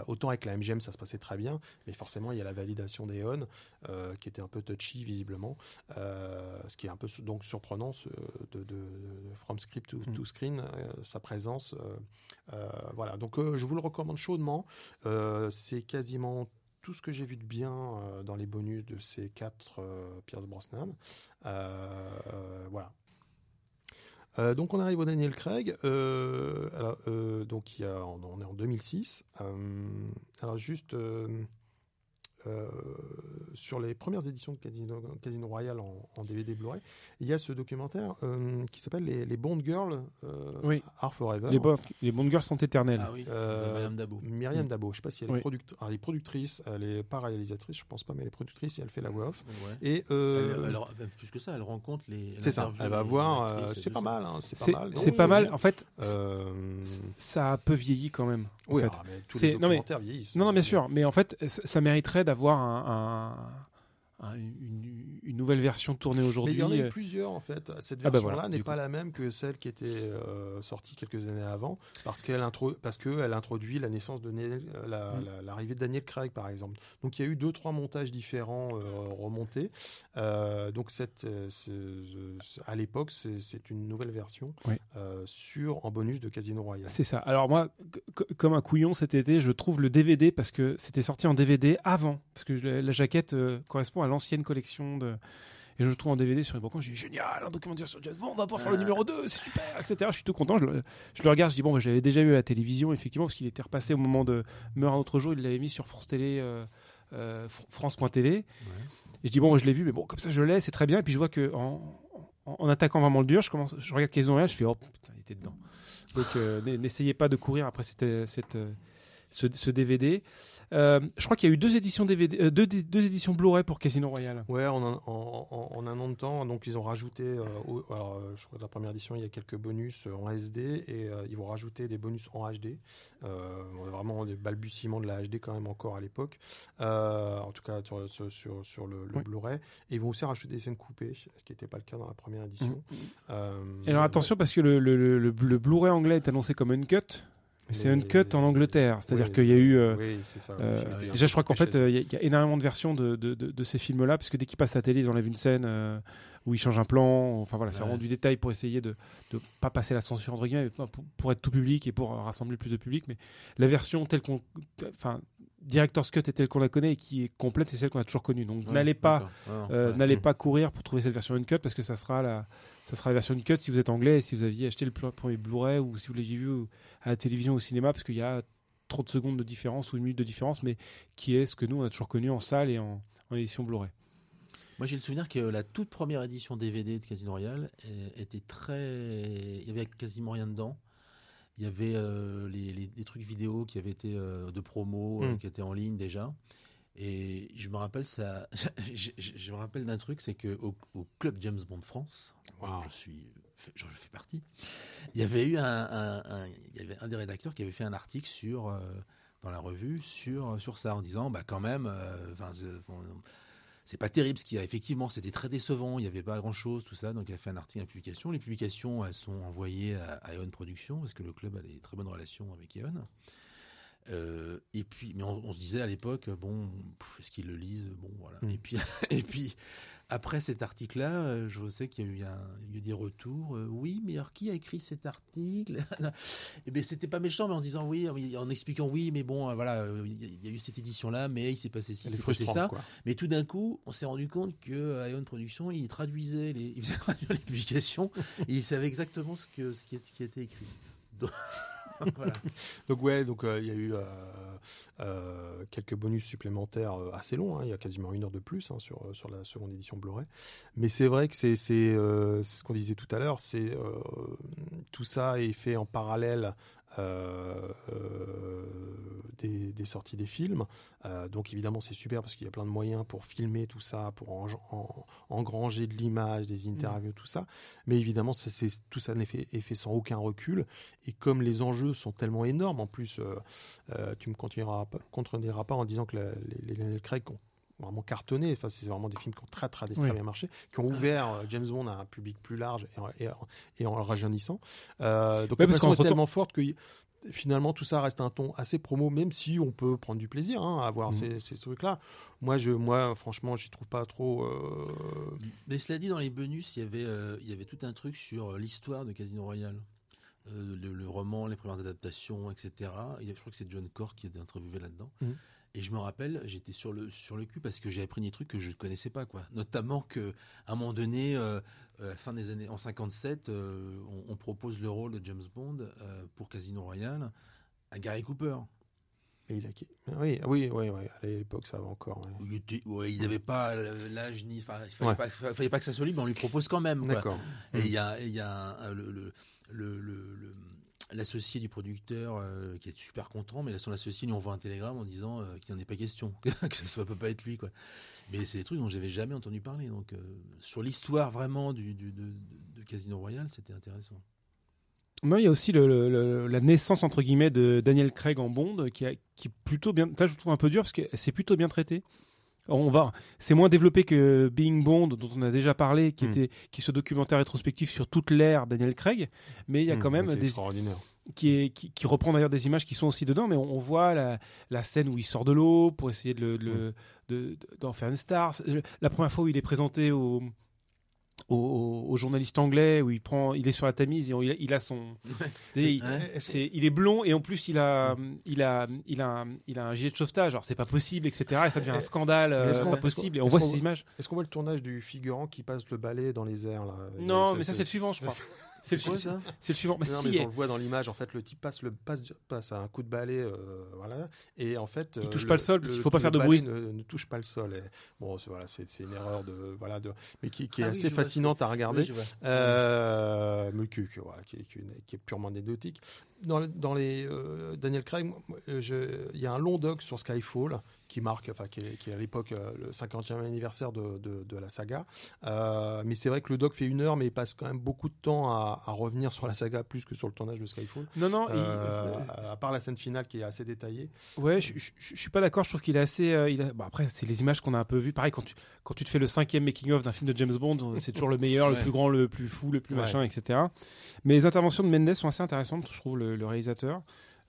Autant avec la MGM, ça se passait très bien, mais forcément, il y a la validation d'Eon, qui était un peu touchy visiblement. Ce qui est un peu donc surprenant ce- de, de- de- From Script to, to Screen, sa présence. voilà, donc je vous le recommande chaudement. C'est quasiment tout ce que j'ai vu de bien euh, dans les bonus de ces quatre euh, Pierce Brosnan. Euh, euh, voilà. Donc on arrive au Daniel Craig. Donc on, on est en 2006. Euh, alors juste euh, sur les premières éditions de Casino, Casino Royale en, en DVD Blu-ray, il y a ce documentaire euh, qui s'appelle les, les Bond Girls euh, Oui. Are Forever. Les, les Bond Girls sont éternelles. Ah oui, Euh, Madame Dabo. Myriam Dabo, je ne sais pas si elle est, Oui. product- alors, elle est productrice, elle est pas réalisatrice, je pense pas, mais elle est productrice et elle fait la voix off. Ouais. Et euh, Elle- plus que ça, elle rencontre les. c'est ça, elle va voir, c'est pas mal, hein, c'est pas mal. c'est Non, pas oui, mal. En fait, Euh, ça a peu vieilli quand même. en oui, fait. ah, mais tous les non, mais- documentaires vieillissent. Non, non, bien sûr. Mais en fait, ça, ça mériterait d'avoir un- un- une, une nouvelle version tournée Mais aujourd'hui. il y en a eu euh, plusieurs en fait. Cette Ah bah version-là voilà, n'est pas la même que celle qui était euh, sortie quelques années avant, parce qu'elle intro... parce que elle introduit la naissance de euh, la- Mm. la- l'arrivée de Daniel Craig par exemple. Donc il y a eu deux trois montages différents euh, remontés. Euh, donc cette, ce- ce- à l'époque c'est une nouvelle version Oui. sur en bonus de Casino Royale. C'est ça. Alors moi, comme un couillon cet été, je trouve le DVD parce que c'était sorti en DVD avant, parce que la, la jaquette correspond à l'ancienne collection de. Et je le trouve en DVD sur je dis génial, un documentaire sur James Bond, on va pouvoir faire le numéro 2, c'est super, etc. Je suis tout content, je le, je le regarde, je dis bon, bah, je l'avais déjà eu à la télévision, effectivement, parce qu'il était repassé au moment de Meurt un autre jour, il l'avait mis sur France Télé, euh, euh, Fr- France.tv. Et je dis bon, je l'ai vu, mais bon, comme ça je l'ai, c'est très bien. Et puis je vois que en, en, en attaquant vraiment le dur, je, commence, je regarde Casino Royale, je fais oh putain, il était dedans. Donc euh, n'e- n'essayez pas de courir après cette, euh, cette, ce, ce DVD. Euh, je crois qu'il y a eu deux éditions DVD, euh, deux, deux éditions Blu-ray pour Casino Royale. Ouais, en un, en, en- en un an de temps, donc ils ont rajouté, euh, au- alors, je crois que la première édition, il y a quelques bonus en SD et ils vont rajouter des bonus en HD. On a vraiment des balbutiements de la HD quand même encore à l'époque, en tout cas sur, sur, sur, sur le, le Oui. Blu-ray. Et ils vont aussi rajouter des scènes coupées, ce qui n'était pas le cas dans la première édition. Euh, Et alors attention parce que le, le, Blu-ray anglais est annoncé comme uncut, c'est uncut en Angleterre. C'est-à-dire oui, qu'il y a eu. euh, oui, c'est ça. euh, déjà, je crois qu'en fait, euh, il y, a- il y a énormément de versions de, de, de, de ces films-là, parce que dès qu'ils passent à la télé, ils enlèvent une scène euh, où ils changent un plan. Enfin voilà, c'est vraiment du détail pour essayer de ne pas passer la censure, entre guillemets, pour, pour être tout public et pour rassembler plus de public. Mais la version telle qu'on. Enfin, Director's Cut est telle qu'on la connaît et qui est complète, c'est celle qu'on a toujours connue. Donc Ouais, n'allez pas. Euh, ouais. N'allez Mm. pas courir pour trouver cette version uncut parce que ça sera la, ça sera la version uncut si vous êtes anglais et si vous aviez acheté le premier Blu-ray ou si vous l'aviez vu à la télévision ou au cinéma parce qu'il y a trop de secondes de différence ou une minute de différence, mais qui est ce que nous on a toujours connu en salle et en, en édition Blu-ray. Moi, j'ai le souvenir que la toute première édition DVD de Casino Royale euh, était très. Il y avait quasiment rien dedans. Il y avait euh, les, les- les trucs vidéo qui avaient été euh, de promo, euh, Mm. qui étaient en ligne déjà. Et je me rappelle ça. je, je- je me rappelle d'un truc, c'est que au, au club James Bond France, Wow. je suis, je fais partie. Il y avait eu un, un- un- il y avait un des rédacteurs qui avait fait un article sur euh, dans la revue sur sur ça en disant bah quand même, enfin, c'est pas terrible, ce qui a effectivement c'était très décevant, il n'y avait pas grand chose, tout ça. Donc il a fait un article à publication. Les publications elles sont envoyées à, à Eon Productions parce que le club a des très bonnes relations avec Eon. Euh, et puis, mais on, on se disait à l'époque, bon, est-ce qu'ils le lisent? Bon, voilà. Mm. Et puis, et puis, après cet article-là, euh, je sais qu'il y a eu, un- il y a eu des retours. euh, oui, mais alors qui a écrit cet article? Et bien, c'était pas méchant, mais en disant oui, en expliquant oui, mais bon, voilà, il y, a- eu cette édition-là, mais il s'est passé ci, il s'est passé ça. quoi. Mais tout d'un coup, on s'est rendu compte que Ion Productions, il traduisait les, il faisait traduire les publications et il savait exactement ce que ce qui, ce qui était écrit. Donc, Donc ouais, donc euh, il y a eu euh, euh, quelques bonus supplémentaires assez longs. hein. il y a quasiment une heure de plus hein, sur sur la seconde édition Blu-ray. Mais c'est vrai que c'est c'est ce qu'on disait tout à l'heure. C'est tout ça est fait en parallèle. Euh, euh, des, des sorties des films. Euh, donc évidemment c'est super parce qu'il y a plein de moyens pour filmer tout ça, pour en- en- engranger de l'image, des interviews, tout ça. Mais évidemment c'est c'est- tout ça n'est fait, est fait sans aucun recul. Et comme les enjeux sont tellement énormes, en plus, euh, tu me continueras pas, contrediras pas en disant que la- les, les Daniel Craig ont vraiment cartonné. Enfin, c'est vraiment des films qui ont très très, très Oui. bien marché, qui ont ouvert euh, James Bond à un public plus large et en, et en- et en le rajeunissant. Euh, donc Ouais, la parce est tellement forte que finalement tout ça reste un ton assez promo, même si on peut prendre du plaisir hein, à voir Mhm. ces, ces trucs-là. Moi, je, moi, franchement, j'y trouve pas trop. euh, Mais cela dit, dans les bonus, il y avait, euh, il y avait tout un truc sur l'histoire de Casino Royale. Euh, le, le roman, les premières adaptations, etc. Il y a- je crois que c'est John Corr qui est interviewé là-dedans. Mhm. Et je me rappelle, j'étais sur le, sur le cul parce que j'ai appris des trucs que je ne connaissais pas. quoi. Notamment qu'à un moment donné, euh, euh, fin des années en 57, euh, on, on propose le rôle de James Bond pour Casino Royale à Gary Cooper. et il a qui- Oui, oui, oui, oui, à l'époque, ça va encore. ouais. Il était- ouais, il n'avait pas l'âge ni. Enfin, il fallait, Ouais. pas, fallait pas que ça soit libre, mais on lui propose quand même. D'accord. Et il y a, et il y a un- le, le- le- le- l'associé du producteur euh, qui est super content, mais là, son associé lui envoie un télégramme en disant euh, qu'il n'en est pas question, que ça ne peut pas être lui. Quoi. Mais c'est des trucs dont j'avais jamais entendu parler. Donc, euh, sur l'histoire vraiment du, de, de Casino Royale, c'était intéressant. Non, il y a aussi la naissance entre guillemets de Daniel Craig en Bond qui, qui est plutôt bien. Là, je trouve un peu dur parce que c'est plutôt bien traité. On va, c'est moins développé que Being Bond dont on a déjà parlé, qui Hmm. était, qui est ce documentaire rétrospectif sur toute l'ère Daniel Craig. Mais il y a quand Mmh, même des, extraordinaire. qui, est, qui, qui reprend d'ailleurs des images qui sont aussi dedans, mais on, on voit la, la scène où il sort de l'eau pour essayer de le- de le- de- d'en faire une star. La première fois où il est présenté au, au, journaliste anglais, où il, prend, il est sur la Tamise et on- il, a, il a son. il, est blond et en plus il a, il a, il a, un- il a un gilet de sauvetage. Alors c'est pas possible, etc. Et ça devient un scandale, euh, qu'on- pas possible. Et on voit ces images. Est-ce qu'on voit le tournage du figurant qui passe le balai dans les airs là? Non, mais ça c'est le suivant, je crois. C'est le, quoi, c'est- ça c'est le suivant. Bah, Non, si, mais on le voit dans l'image, en fait, le type passe, le, passe, passe un coup de balai, euh, voilà, et en fait, Il euh, touche pas le sol, qu'il faut pas le faire de bruit. Ne, ne touche pas le sol. Et, bon, c'est, voilà, c'est, une erreur de, voilà, de, mais qui, qui est Ah oui, assez vois, fascinante à regarder. Oui. Euh, mais qui, qui- voilà, qui, est- qui est- qui est purement anecdotique. Dans, le- dans les euh, Daniel Craig, il y a un long doc sur Skyfall qui marque, enfin qui est, qui est à l'époque euh, le 50e anniversaire de, de- de la saga. Euh, mais c'est vrai que le doc fait une heure, mais il passe quand même beaucoup de temps à, à revenir sur la saga plus que sur le tournage de Skyfall. Non, non. il- Euh, euh, à part la scène finale qui est assez détaillée. Ouais, je, je, je suis pas d'accord. Je trouve qu'il est assez. euh, il a- bon, après, c'est les images qu'on a un peu vues. Pareil, quand tu, quand tu te fais le cinquième making-of d'un film de James Bond, c'est toujours le meilleur, le plus grand, le plus fou, le plus Ouais. machin, etc. Mais les interventions de Mendes sont assez intéressantes, je trouve, le, le réalisateur.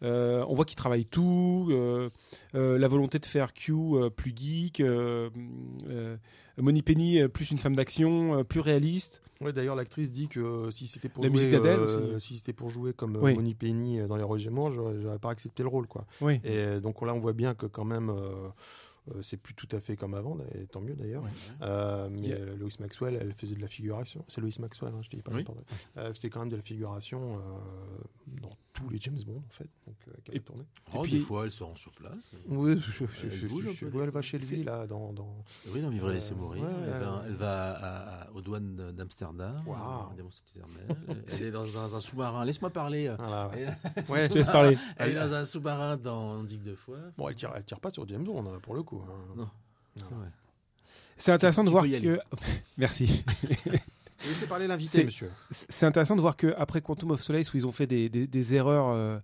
Euh, on voit qu'il travaille tout, euh, euh, la volonté de faire Q euh, plus geek, euh, euh, Moni Penny euh, plus une femme d'action, euh, plus réaliste. Ouais, d'ailleurs, l'actrice dit que si c'était pour La jouer, musique euh, si c'était pour jouer comme Oui. Moni Penny dans Les Roger Moore, j'aurais pas accepté le rôle, quoi. Oui. Et donc là, on voit bien que quand même, c'est plus tout à fait comme avant, et tant mieux d'ailleurs. Ouais. Euh, mais Il y a- Lois Maxwell, elle faisait de la figuration. C'est Lois Maxwell, hein, je dis pas Oui. n'importe quoi. Euh, c'est quand même de la figuration euh, dans tous les James Bond, en fait, donc, euh, qu'elle Et- a tourné. Oh, puis- des fois, elle se rend sur place. Oui, je, Elle je- bouge je- un je- peu, ouais, des elle va chez lui, là, dans... dans... Oui, dans Vivre et laisser Euh, mourir. ouais, elle, va, elle à- à- aux douanes d'Amsterdam. Diamant éternel. Elle est dans, dans un sous-marin. Laisse-moi parler. Voilà, ouais. Elle, Ouais. Je te laisse parler. elle est dans un sous-marin dans Dick de Foix. Bon, elle tire, elle tire pas sur James Bond, hein, pour le coup. hein. Non. Non. C'est vrai. C'est intéressant de Tu voir que. Merci. Laissez parler l'invité, C'est- monsieur. C'est intéressant de voir que après Quantum of Solace, où ils ont fait des, des- des erreurs, euh,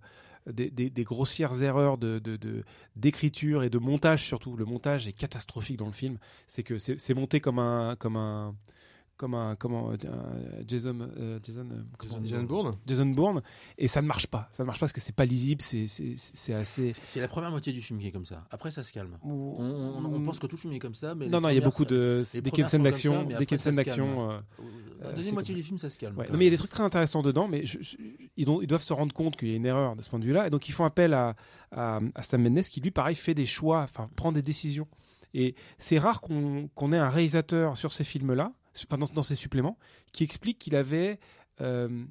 des, des- des grossières erreurs de de- de- d'écriture et de montage surtout. Le montage est catastrophique dans le film. C'est que c'est monté comme un comme un comme un comment euh, un Jason euh, Jason euh, Jason Jason Bourne Jason Bourne et ça ne marche pas. Ça ne marche pas parce que c'est pas lisible. C'est assez. C'est la première moitié du film qui est comme ça. Après, ça se calme. On, On, on- on pense que tout le film est comme ça, mais non non il y a beaucoup de dès qu'il y a une premières scène sont comme d'action dès qu'il y a une scène d'action. La deuxième moitié du film, ça se calme. Ouais. quand Non, mais il y a des trucs très intéressants dedans, mais je- je- ils, ont- ils doivent se rendre compte qu'il y a une erreur de ce point de vue-là. Et donc, ils font appel à, à, à Sam Mendes qui, lui, pareil, fait des choix, enfin, prend des décisions. Et c'est rare qu'on qu'on ait un réalisateur sur ces films-là, dans, ces suppléments, qui explique qu'il avait euh,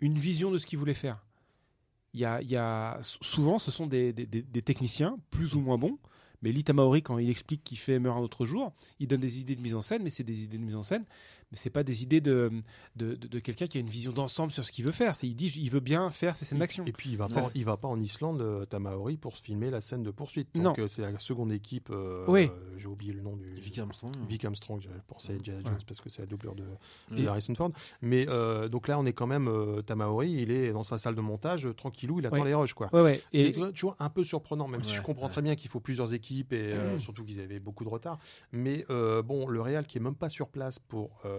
une vision de ce qu'il voulait faire. Il y a, souvent, ce sont des, des- techniciens, plus ou moins bons. Mais Lee Tamaori, quand il explique qu'il fait Meurt un autre jour, il donne des idées de mise en scène, mais c'est des idées de mise en scène mais c'est pas des idées de, de, de- de quelqu'un qui a une vision d'ensemble sur ce qu'il veut faire. C'est il dit il veut bien faire ses scènes d'action. Et puis il va Ça, pas, il va pas en Islande, euh, Tamaori, pour filmer la scène de poursuite. Non. Donc euh, c'est la seconde équipe. euh, Oui. euh, J'ai oublié le nom du. Vic Armstrong. Vic Armstrong, j'avais pensé à Indiana. Jones parce que c'est la doublure de, de Oui. Harrison Ford. Mais euh, donc là, on est quand même euh, Tamaori, il est dans sa salle de montage, euh, tranquillou, il attend Ouais. les rushs quoi. Ouais, ouais. Et Et tu vois, un peu surprenant, même si je comprends ouais. très bien qu'il faut plusieurs équipes et euh, surtout qu'ils avaient beaucoup de retard. Mais euh, bon, le Real qui est même pas sur place pour euh,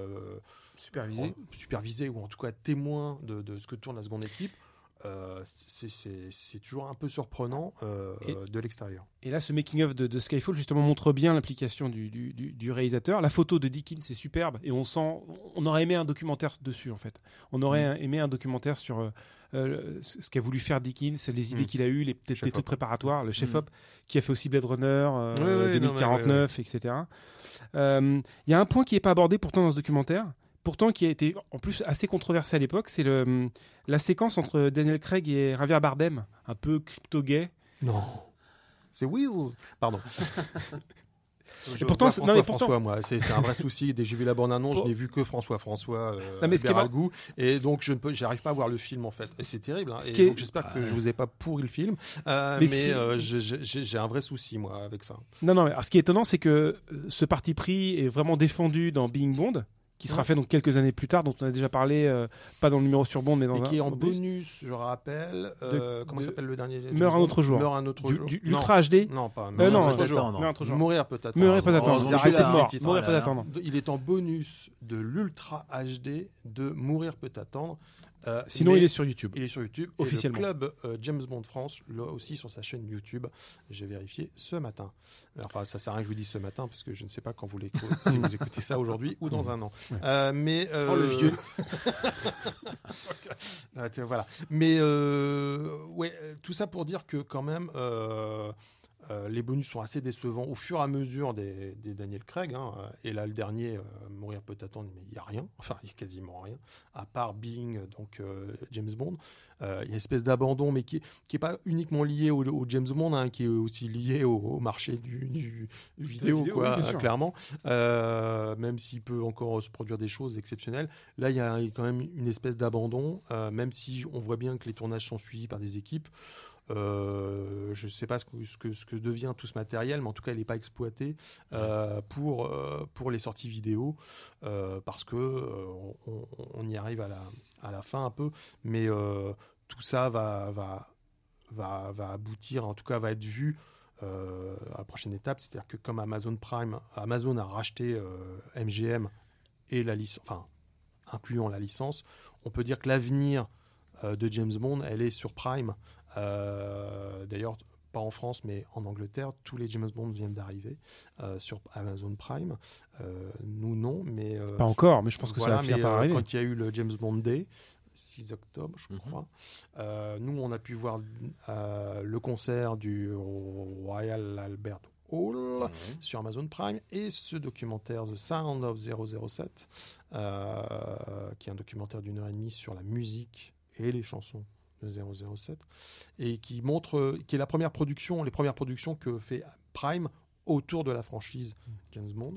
supervisé. en- superviser ou en tout cas témoin de, de ce que tourne la seconde équipe, euh, c'est- toujours un peu surprenant euh, Et- de l'extérieur. Et là, ce making-of de, de Skyfall justement montre bien l'implication du, du, du- du réalisateur. La photo de Dickens c'est superbe et on sent, on aurait aimé un documentaire dessus en fait. On aurait Mm. aimé un documentaire sur euh, euh, ce qu'a voulu faire Dickens, les idées Mm. qu'il a eues, les peut-être Chef des trucs préparatoires, le chef Mm. op qui a fait aussi Blade Runner, euh, Ouais, ouais, non, 2049, etc. Euh, Il y a un point qui n'est pas abordé pourtant dans ce documentaire. Pourtant, qui a été en plus assez controversé à l'époque, c'est le, la séquence entre Daniel Craig et Javier Bardem, un peu crypto-gay. Non. C'est Wheels. Pardon. Et pourtant, François, non, mais pourtant- François, moi, c'est un vrai souci. Dès que j'ai vu la bande annonce, Pour- je n'ai vu que François François euh, Non, mais ce Beralgou. et donc je ne peux, j'arrive pas à voir le film en fait. Et c'est terrible. hein. Est- j'espère que je vous ai pas pourri le film, Euh, Mais euh, j'ai un vrai souci moi avec ça. Non, non, mais alors, ce qui est étonnant, c'est que euh, ce parti pris est vraiment défendu dans Being Bond, qui sera Ouais. fait donc quelques années plus tard, dont on a déjà parlé, euh, pas dans le numéro sur Bond, mais dans Et un qui est en bonus. bonus, je rappelle. euh, comment de- s'appelle le dernier Meurt un autre jour. Meurt un autre Du, jour. du- Non. l'Ultra HD. Non, pas. Euh, Meurt non, un autre peut jour. attendre. Meurt un autre jour. Mourir peut attendre. Mourir peut attendre. de Mourir peut attendre. Il est en bonus de l'Ultra HD de Mourir peut attendre. Euh, Sinon, il est sur YouTube. il est sur YouTube. Officiellement. Et le club euh, James Bond France, là aussi sur sa chaîne YouTube. J'ai vérifié ce matin. Enfin, ça sert à rien que je vous dise ce matin parce que je ne sais pas quand vous l'écoutez, si vous écoutez ça aujourd'hui ou dans un an. Euh, mais Oh, le vieux. Voilà. Mais ouais, tout ça pour dire que quand même. Euh, les bonus sont assez décevants au fur et à mesure des, des Daniel Craig. hein. Et là, le dernier, euh, mourir peut attendre, mais il n'y a rien. Enfin, il n'y a quasiment rien. À part Bing, donc euh, James Bond. Il y a une espèce d'abandon, mais qui n'est pas uniquement lié au, au James Bond, hein, qui est aussi lié au, au marché du, du vidéo, vidéo, quoi, oui, clairement. Même s'il peut encore se produire des choses exceptionnelles. Là, il y a quand même une espèce d'abandon, même si on voit bien que les tournages sont suivis par des équipes. Euh, je ne sais pas ce que, ce, que, ce que devient tout ce matériel, mais en tout cas, il n'est pas exploité euh, pour, euh, pour les sorties vidéo, parce que on, on y arrive à la, à la fin un peu, mais tout ça va, va, va, va aboutir, en tout cas, va être vu euh, à la prochaine étape, c'est-à-dire que comme Amazon Prime, Amazon a racheté euh, MGM et la licence, enfin, incluant la licence, on peut dire que l'avenir euh, de James Bond, elle est sur Prime. Euh, D'ailleurs, pas en France, mais en Angleterre, tous les James Bond viennent d'arriver euh, sur Amazon Prime. Euh, nous, non, mais. euh, Pas encore, mais je pense que voilà, ça va finir par arriver. Quand il y a eu le James Bond Day, 6 octobre, je Mhm. crois, euh, nous, on a pu voir euh, le concert du Royal Albert Hall Mhm. sur Amazon Prime et ce documentaire The Sound of 007, euh, qui est un documentaire d'une heure et demie sur la musique et les chansons de 007 et qui montre, qui est la première production, les premières productions que fait Prime autour de la franchise James Bond.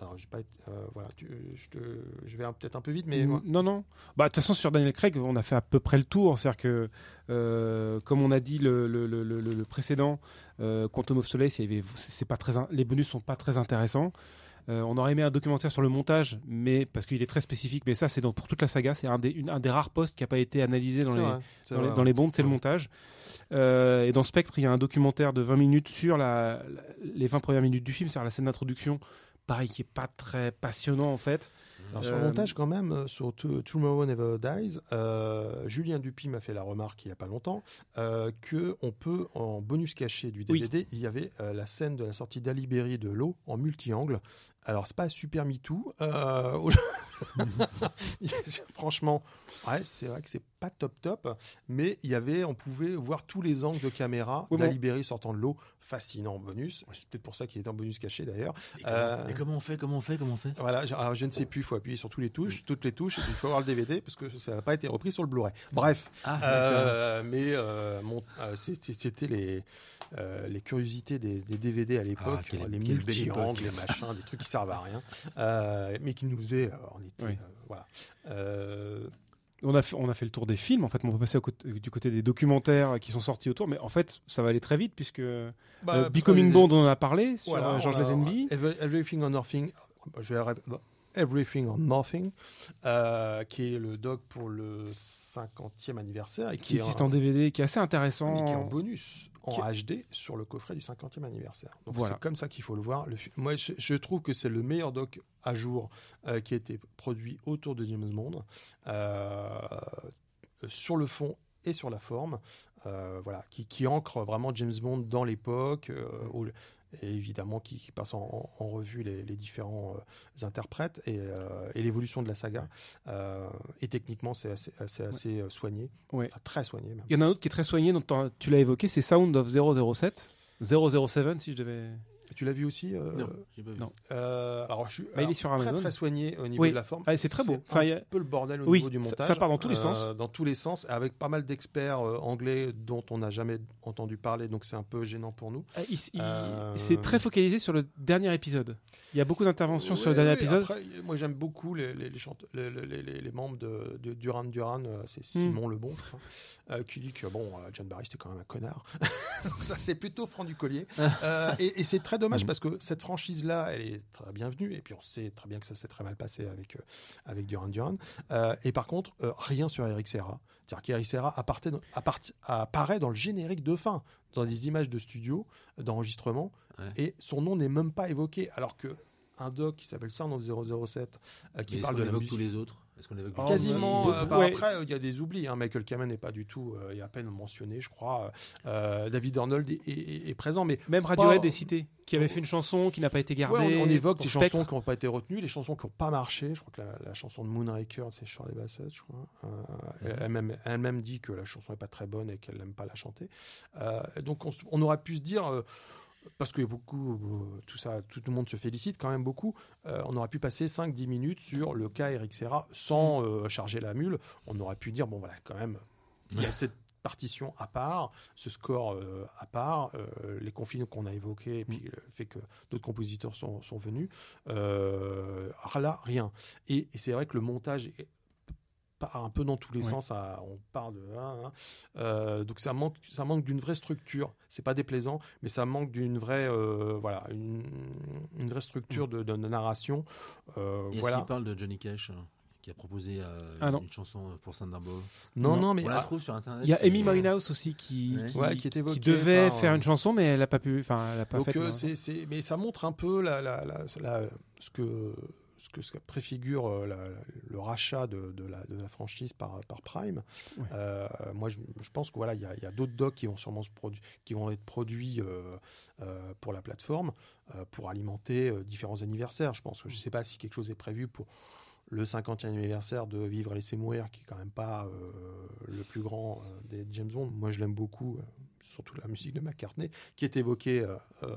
Alors, j'ai pas été- euh, voilà, tu- je, te- je vais peut-être un peu vite, mais N- Non, non. Bah, de toute façon, sur Daniel Craig, on a fait à peu près le tour. C'est-à-dire que, euh, comme on a dit le, le, le, le- précédent, euh, Quantum of Solace, c'est pas très, les bonus sont pas très intéressants. Euh, on aurait aimé un documentaire sur le montage, mais parce qu'il est très spécifique. Mais ça, c'est pour toute la saga. C'est un des, une- un des rares postes qui n'a pas été analysé dans les, vrai, dans, vrai, les, dans les bondes, c'est le montage. Euh, et dans Spectre, il y a un documentaire de 20 minutes sur la, la- les 20 premières minutes du film, c'est-à-dire la scène d'introduction. Pareil, qui est pas très passionnant en fait. Alors, sur le Euh, montage, quand même, sur To- Tomorrow Never Dies, euh, Julien Dupuis m'a fait la remarque il n'y a pas longtemps euh, que on peut, en bonus caché du Oui. DVD, il y avait euh, la scène de la sortie d'Ali Berry de l'eau en multi-angle. Alors, c'est pas super MeToo. Euh, franchement, ouais, c'est vrai que c'est pas top top, mais il y avait, on pouvait voir tous les angles de caméra Oui, bon. Berry sortant de l'eau. Fascinant bonus. C'est peut-être pour ça qu'il était en bonus caché d'ailleurs. Et Euh, et comment on fait Comment on fait Comment on fait? Voilà, je, alors, je ne sais plus, il faut appuyer sur tous les touches, toutes les touches, il faut avoir le DVD parce que ça n'a pas été repris sur le Blu-ray. Bref, Ah, euh, mais c'était les, les curiosités des, des DVD à l'époque, Ah, les multi-angles, les machins, des trucs qui servent à rien, euh, mais qui nous faisaient, euh, on était, Oui. euh, voilà. On a, fait, on a fait le tour des films. En fait, on peut passer côté- du côté des documentaires qui sont sortis autour. Mais en fait, ça va aller très vite puisque bah, Becoming Bond, on en a parlé sur Voilà, George on a- Lazenby. Every- Everything or Nothing. Je vais rép- Everything or Nothing, euh, qui est le doc pour le 50e anniversaire et qui qui, existe est en DVD, qui est assez intéressant. qui est en bonus en HD sur le coffret du 50e anniversaire. Donc Voilà. c'est comme ça qu'il faut le voir. Le Moi, je, je trouve que c'est le meilleur doc à jour euh, qui a été produit autour de James Bond, euh, sur le fond et sur la forme. Euh, voilà, qui, qui ancre vraiment James Bond dans l'époque, où- et évidemment qui, qui passe en, en revue les, les différents euh, interprètes et, euh, et l'évolution de la saga. Euh, et techniquement, c'est assez, assez, assez, euh, soigné, Ouais. Enfin, très soigné même. Il y en a un autre qui est très soigné, dont tu l'as évoqué, c'est Sound of 007. 007, si je devais. Tu l'as vu aussi euh, Non, j'ai pas vu. non. Euh, alors, je suis Bah, il alors, est sur très Amazon. très soigné au niveau Oui. de la forme. Ah, c'est très beau. un Enfin, y a- peu le bordel au Oui, niveau du ça- montage. ça part dans tous les euh, sens. Dans tous les sens, avec pas mal d'experts euh, anglais dont on n'a jamais entendu parler, donc c'est un peu gênant pour nous. Ah, Euh, C'est très focalisé sur le dernier épisode. Il y a beaucoup d'interventions sur le dernier oui, épisode. après, moi, j'aime beaucoup les, les, les, chante- les, les- les- les membres de, de Duran Duran. euh, C'est Simon Lebon, je crois, euh, qui dit que bon, euh, John Barry c'était quand même un connard. Ça, c'est plutôt franc du collier. Euh, et et c'est très dommage parce que cette franchise-là, elle est très bienvenue. Et puis on sait très bien que ça s'est très mal passé avec, euh, avec Duran Duran. Euh, et par contre, euh, rien sur Eric Serra. C'est-à-dire qu'Eric Serra dans- apparaît dans le générique de fin, dans des images de studio, d'enregistrement, Ouais. et son nom n'est même pas évoqué. Alors que un doc qui s'appelle Sound of 007, euh, qui Mais parle de la musique. tous les autres? Est-ce qu'on évoque Oh, Quasiment. euh, bah, ouais. Après, il y a des oublis. hein. Michael Kamen n'est pas du tout. euh, il est à peine mentionné, je crois. Euh, David Arnold est, est- est présent, mais Même Radiohead Pas- est cité, qui avait fait une chanson qui n'a pas été gardée. ouais, on, on évoque des Spectre. chansons qui n'ont pas été retenues, les chansons qui n'ont pas marché. Je crois que la, la chanson de Moonraker, c'est Shirley Bassett, je crois. Euh, elle- Elle-même dit que la chanson n'est pas très bonne et qu'elle n'aime pas la chanter. Euh, donc, on, on aurait pu se dire. Parce que beaucoup, euh, tout ça, tout le monde se félicite quand même beaucoup. euh, on aurait pu passer 5-10 minutes sur le cas Eric Serra sans euh, charger la mule. On aurait pu dire bon voilà quand même, il y a cette partition à part, ce score euh, à part, euh, les conflits qu'on a évoqués et puis le fait que d'autres compositeurs sont, sont venus. Euh, là rien. Et, et c'est vrai que le montage est part un peu dans tous les Ouais. sens. à- on parle de hein, hein. Euh, donc ça manque, ça manque d'une vraie structure. C'est pas déplaisant, mais ça manque d'une vraie, euh, voilà, une, une vraie structure de, de narration. Euh, Et Est-ce voilà. qu'il parle de Johnny Cash euh, qui a proposé euh, Ah une chanson pour Thunderbolt Non, Non. non, mais On la ah, trouve sur internet. Il y a Amy Winehouse aussi qui, Ouais. qui, Ouais, qui devait par, faire euh, une chanson, mais elle a pas pu. Enfin, elle a pas donc fait. euh, c'est, c'est- mais ça montre un peu la, la, la- la- ce que ce que ça préfigure euh, la- la- le rachat de, de la, de la franchise par, par Prime. Euh, moi, je, je pense que voilà, il y a, d'autres docs qui vont sûrement se qui vont être produits euh, pour la plateforme pour alimenter différents anniversaires. Je pense que je ne sais pas si quelque chose est prévu pour le 50e anniversaire de Vivre et laisser mourir, qui est quand même pas le plus grand des James Bond. Moi, je l'aime beaucoup, surtout la musique de McCartney, qui est évoquée euh, euh,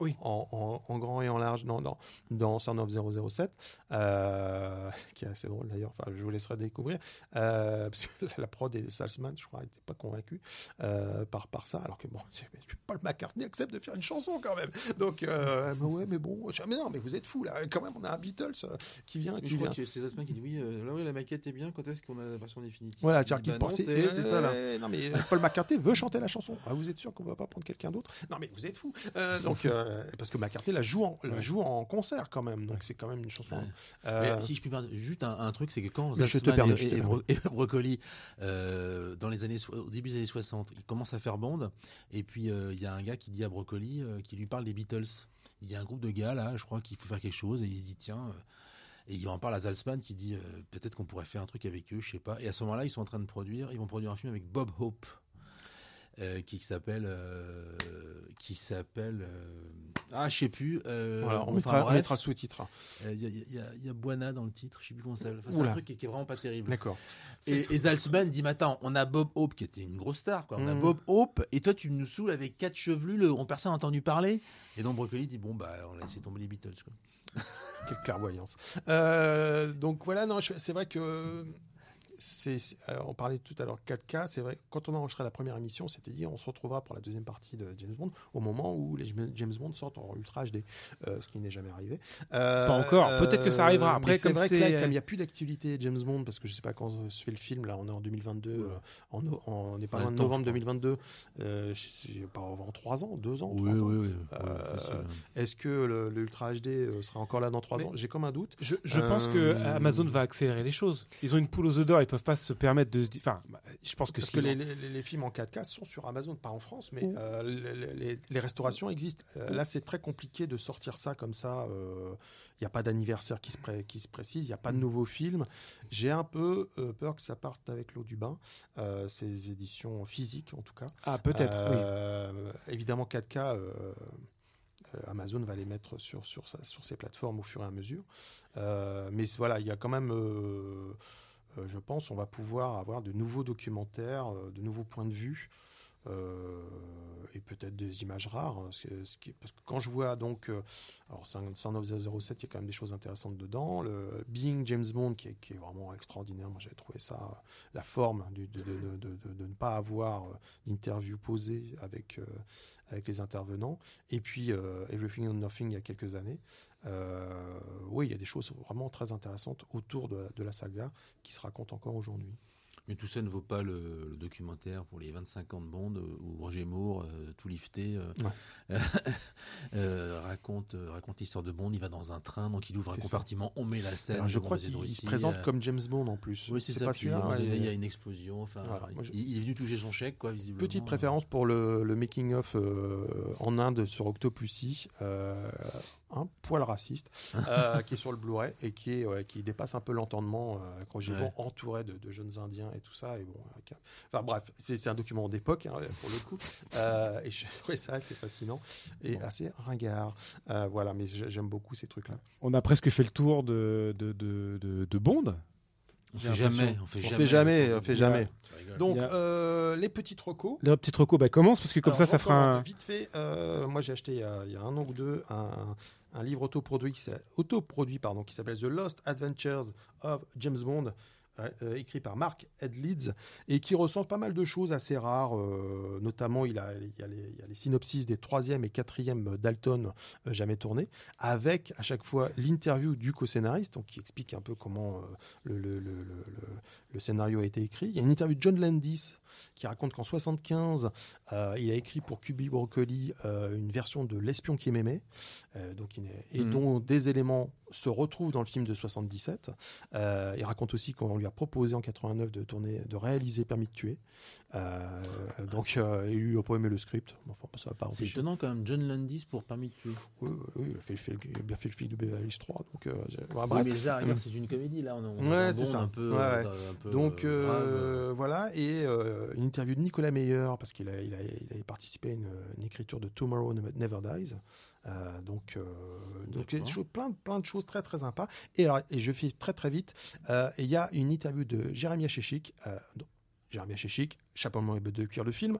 Oui. en, en- en grand et en large dans, dans, dans of 007, euh, qui est assez drôle d'ailleurs. Enfin, je vous laisserai découvrir. Euh, parce que la prod et Salzman, je crois, n'étaient pas convaincus euh, par, par ça. Alors que bon, Paul McCartney accepte de faire une chanson quand même. Donc, euh, mais ouais, mais bon, je mais non, mais vous êtes fou là. Quand même, on a un Beatles qui vient. Qui Je crois vient. que c'est qui dit oui, euh, là oui, la maquette est bien, quand est-ce qu'on a la version définitive? Voilà, c'est-à-dire qu'il bah pensait. c'est c'est ça là. Non, mais Paul McCartney veut chanter la chanson. Ah, vous êtes sûr qu'on va pas prendre quelqu'un d'autre? Non, mais vous êtes fou. Euh, donc, euh, parce que McCartney la joue en, la Ouais. joue en concert quand même. Donc, c'est quand même une chanson. Ouais. euh, Mais si je puis parler, juste un, un truc, c'est que quand Zatzman et, et. Bro- et Broccoli, euh, dans les années, au début des années 60, ils commencent à faire bande, et puis il y a un gars qui dit à Broccoli, euh, qui lui parle des Beatles. Il y a un groupe de gars là, je crois qu'il faut faire quelque chose, et il se dit tiens, et il en parle à Zaltzman qui dit euh, peut-être qu'on pourrait faire un truc avec eux, je sais pas. Et à ce moment-là, ils sont en train de produire, ils vont produire un film avec Bob Hope. Euh, qui s'appelle euh, qui s'appelle euh, ah je sais plus voilà, on, enfin, mettra, on bref. mettra sous-titre. Il y, a- y y Buana dans le titre, je sais plus comment ça s'appelle. Enfin, c'est un truc qui, qui est vraiment pas terrible. D'accord. Et, et Zaltzman dit, attends, on a Bob Hope qui était une grosse star, quoi. On a Mhm. Bob Hope, et toi tu nous saoules avec quatre chevelus, le, on personne n'a entendu parler. Et donc Broccoli dit, bon bah on a laissé tomber les Beatles, quoi. Quelle clairvoyance. Donc voilà, non, je- c'est vrai que on parlait tout à l'heure 4K. C'est vrai, quand on a enregistré la première émission, c'était dit on se retrouvera pour la deuxième partie de James Bond au moment où les James Bond sortent en Ultra HD, euh, ce qui n'est jamais arrivé. Euh, Pas encore. Peut-être que ça arrivera. Après, c'est comme vrai que là, c'est- comme il n'y a plus d'actualité James Bond, parce que je sais pas quand se fait le film, là, on est en 2022, euh, en, no- en- on n'est pas loin de novembre je crois. 2022, euh, je sais pas, en trois ans, deux ans, trois oui, oui. Euh, Est-ce que le, le Ultra HD euh, sera encore là dans trois Mais- ans? J'ai comme un doute. Je, je pense que Euh, Amazon va accélérer les choses. Ils ont une poule aux œufs d'or, ils peuvent pas se permettre de se dire. Enfin, bah, je pense que Parce ont- les, films en 4K sont sur Amazon, pas en France, mais euh, les, restaurations existent. Euh, là, c'est très compliqué de sortir ça comme ça. Il n'y a pas d'anniversaire qui, se pré- qui se précise, il n'y a pas de nouveaux films. J'ai un peu euh, peur que ça parte avec l'eau du bain, euh, ces éditions physiques en tout cas. Ah, peut-être, oui. Euh, Évidemment, 4K. euh, euh, Amazon va les mettre sur, sur, ses plateformes au fur et à mesure. Euh, mais voilà, il y a quand même, euh, euh, je pense, on va pouvoir avoir de nouveaux documentaires, euh, de nouveaux points de vue. Euh, et peut-être des images rares. hein, parce que quand je vois donc, euh, alors Son of 007, il y a quand même des choses intéressantes dedans. Being James Bond, qui est, vraiment extraordinaire. Moi, j'ai trouvé ça, la forme de, ne pas avoir euh, d'interview posée avec, avec les intervenants. Et puis Everything and Nothing il y a quelques années. Oui, il y a des choses vraiment très intéressantes autour de la saga qui se racontent encore aujourd'hui. Mais tout ça ne vaut pas le, le documentaire pour les 25 ans de Bond euh, où Roger Moore, euh, tout lifté, euh, raconte, raconte l'histoire de Bond. Il va dans un train, donc il ouvre un compartiment, on met la scène. Alors, je crois qu'il se présente comme James Bond en plus. Oui, c'est ça. pas Puis, ouais, donné, il y a une explosion. Enfin, Voilà. Moi, je- il, est venu toucher son chèque, quoi, visiblement. Petite préférence pour le, le making of en Inde sur Octopussy, un poil raciste, qui est sur le Blu-ray et qui, est, ouais, qui dépasse un peu l'entendement Roger. Moore entouré de, de jeunes Indiens et tout ça. Et bon, avec un- enfin bref, c'est c'est un document d'époque hein, pour le coup, Euh, et je trouvais ça assez fascinant et assez ringard. Euh, voilà, mais j'ai- j'aime beaucoup ces trucs-là. On a presque fait le tour de, de, de, de, de Bond. On fait jamais, on fait On jamais. fait jamais, on fait jamais. Tu rigoles. Donc, euh, les petits recos. Le petit reco bah, commence parce que comme Alors, ça, ça fera un. Vite fait, euh, moi j'ai acheté il y, a, il y a un an ou deux un, un livre autoproduit, autoproduit pardon, qui s'appelle The Lost Adventures of James Bond, euh, euh, écrit par Mark Edleeds, et qui recense pas mal de choses assez rares. euh, notamment, il, a, il, y a les, il synopsis des troisième et quatrième Dalton jamais tournés, avec à chaque fois l'interview du co-scénariste, donc qui explique un peu comment le- le- le- le scénario a été écrit. Il y a une interview de John Landis qui raconte qu'en 75, euh, il a écrit pour Cuby Broccoli euh, une version de L'espion qui m'aimait, euh, donc et Mhm. dont des éléments se retrouvent dans le film de 77. Euh, il raconte aussi qu'on lui a proposé en 89 de tourner, de réaliser Permis de tuer. Donc il lui a pas aimé le script. Enfin, ça va pas C'est étonnant quand même, John Landis pour Permis de tuer. Oui, il, a fait, il, fait- il a bien fait le film de Beverly Hills 3. Donc, bon, Oui, mais là, c'est une comédie là. On, on Ouais, c'est ça. un peu, Ouais, ouais. un peu, Donc euh, voilà, et euh, une interview de Nicolas Meyer, parce qu'il a, il a, il a participé à une, une écriture de Tomorrow Never Dies. Euh, donc, euh, donc D'accord. des choses- plein, de- plein de choses très très sympas. Et, alors, et je fais très très vite, euh, et il y a une interview de Jérémy Chechik, euh, donc, Jérémy Chechik, chapeau et de cuir le film,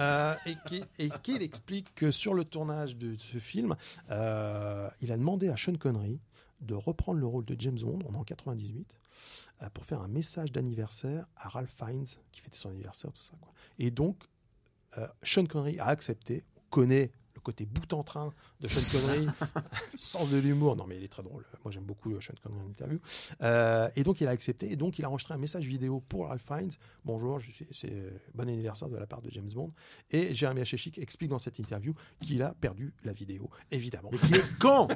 euh, et qui, et qui il explique que sur le tournage de ce film, euh, il a demandé à Sean Connery de reprendre le rôle de James Bond, on est en 98, euh, pour faire un message d'anniversaire à Ralph Fiennes, qui fêtait son anniversaire, tout ça. Quoi. Et donc, euh, Sean Connery a accepté, on connaît le côté bout en train de Sean Connery, le sens de l'humour, non mais il est très drôle, moi j'aime beaucoup euh, Sean Connery en interview, Euh, et donc il a accepté, et donc il a enregistré un message vidéo pour Ralph Fiennes, bonjour, je suis, c'est euh, bon anniversaire de la part de James Bond, et Jeremy Achechik explique dans cette interview qu'il a perdu la vidéo, évidemment. Mais qui est quand?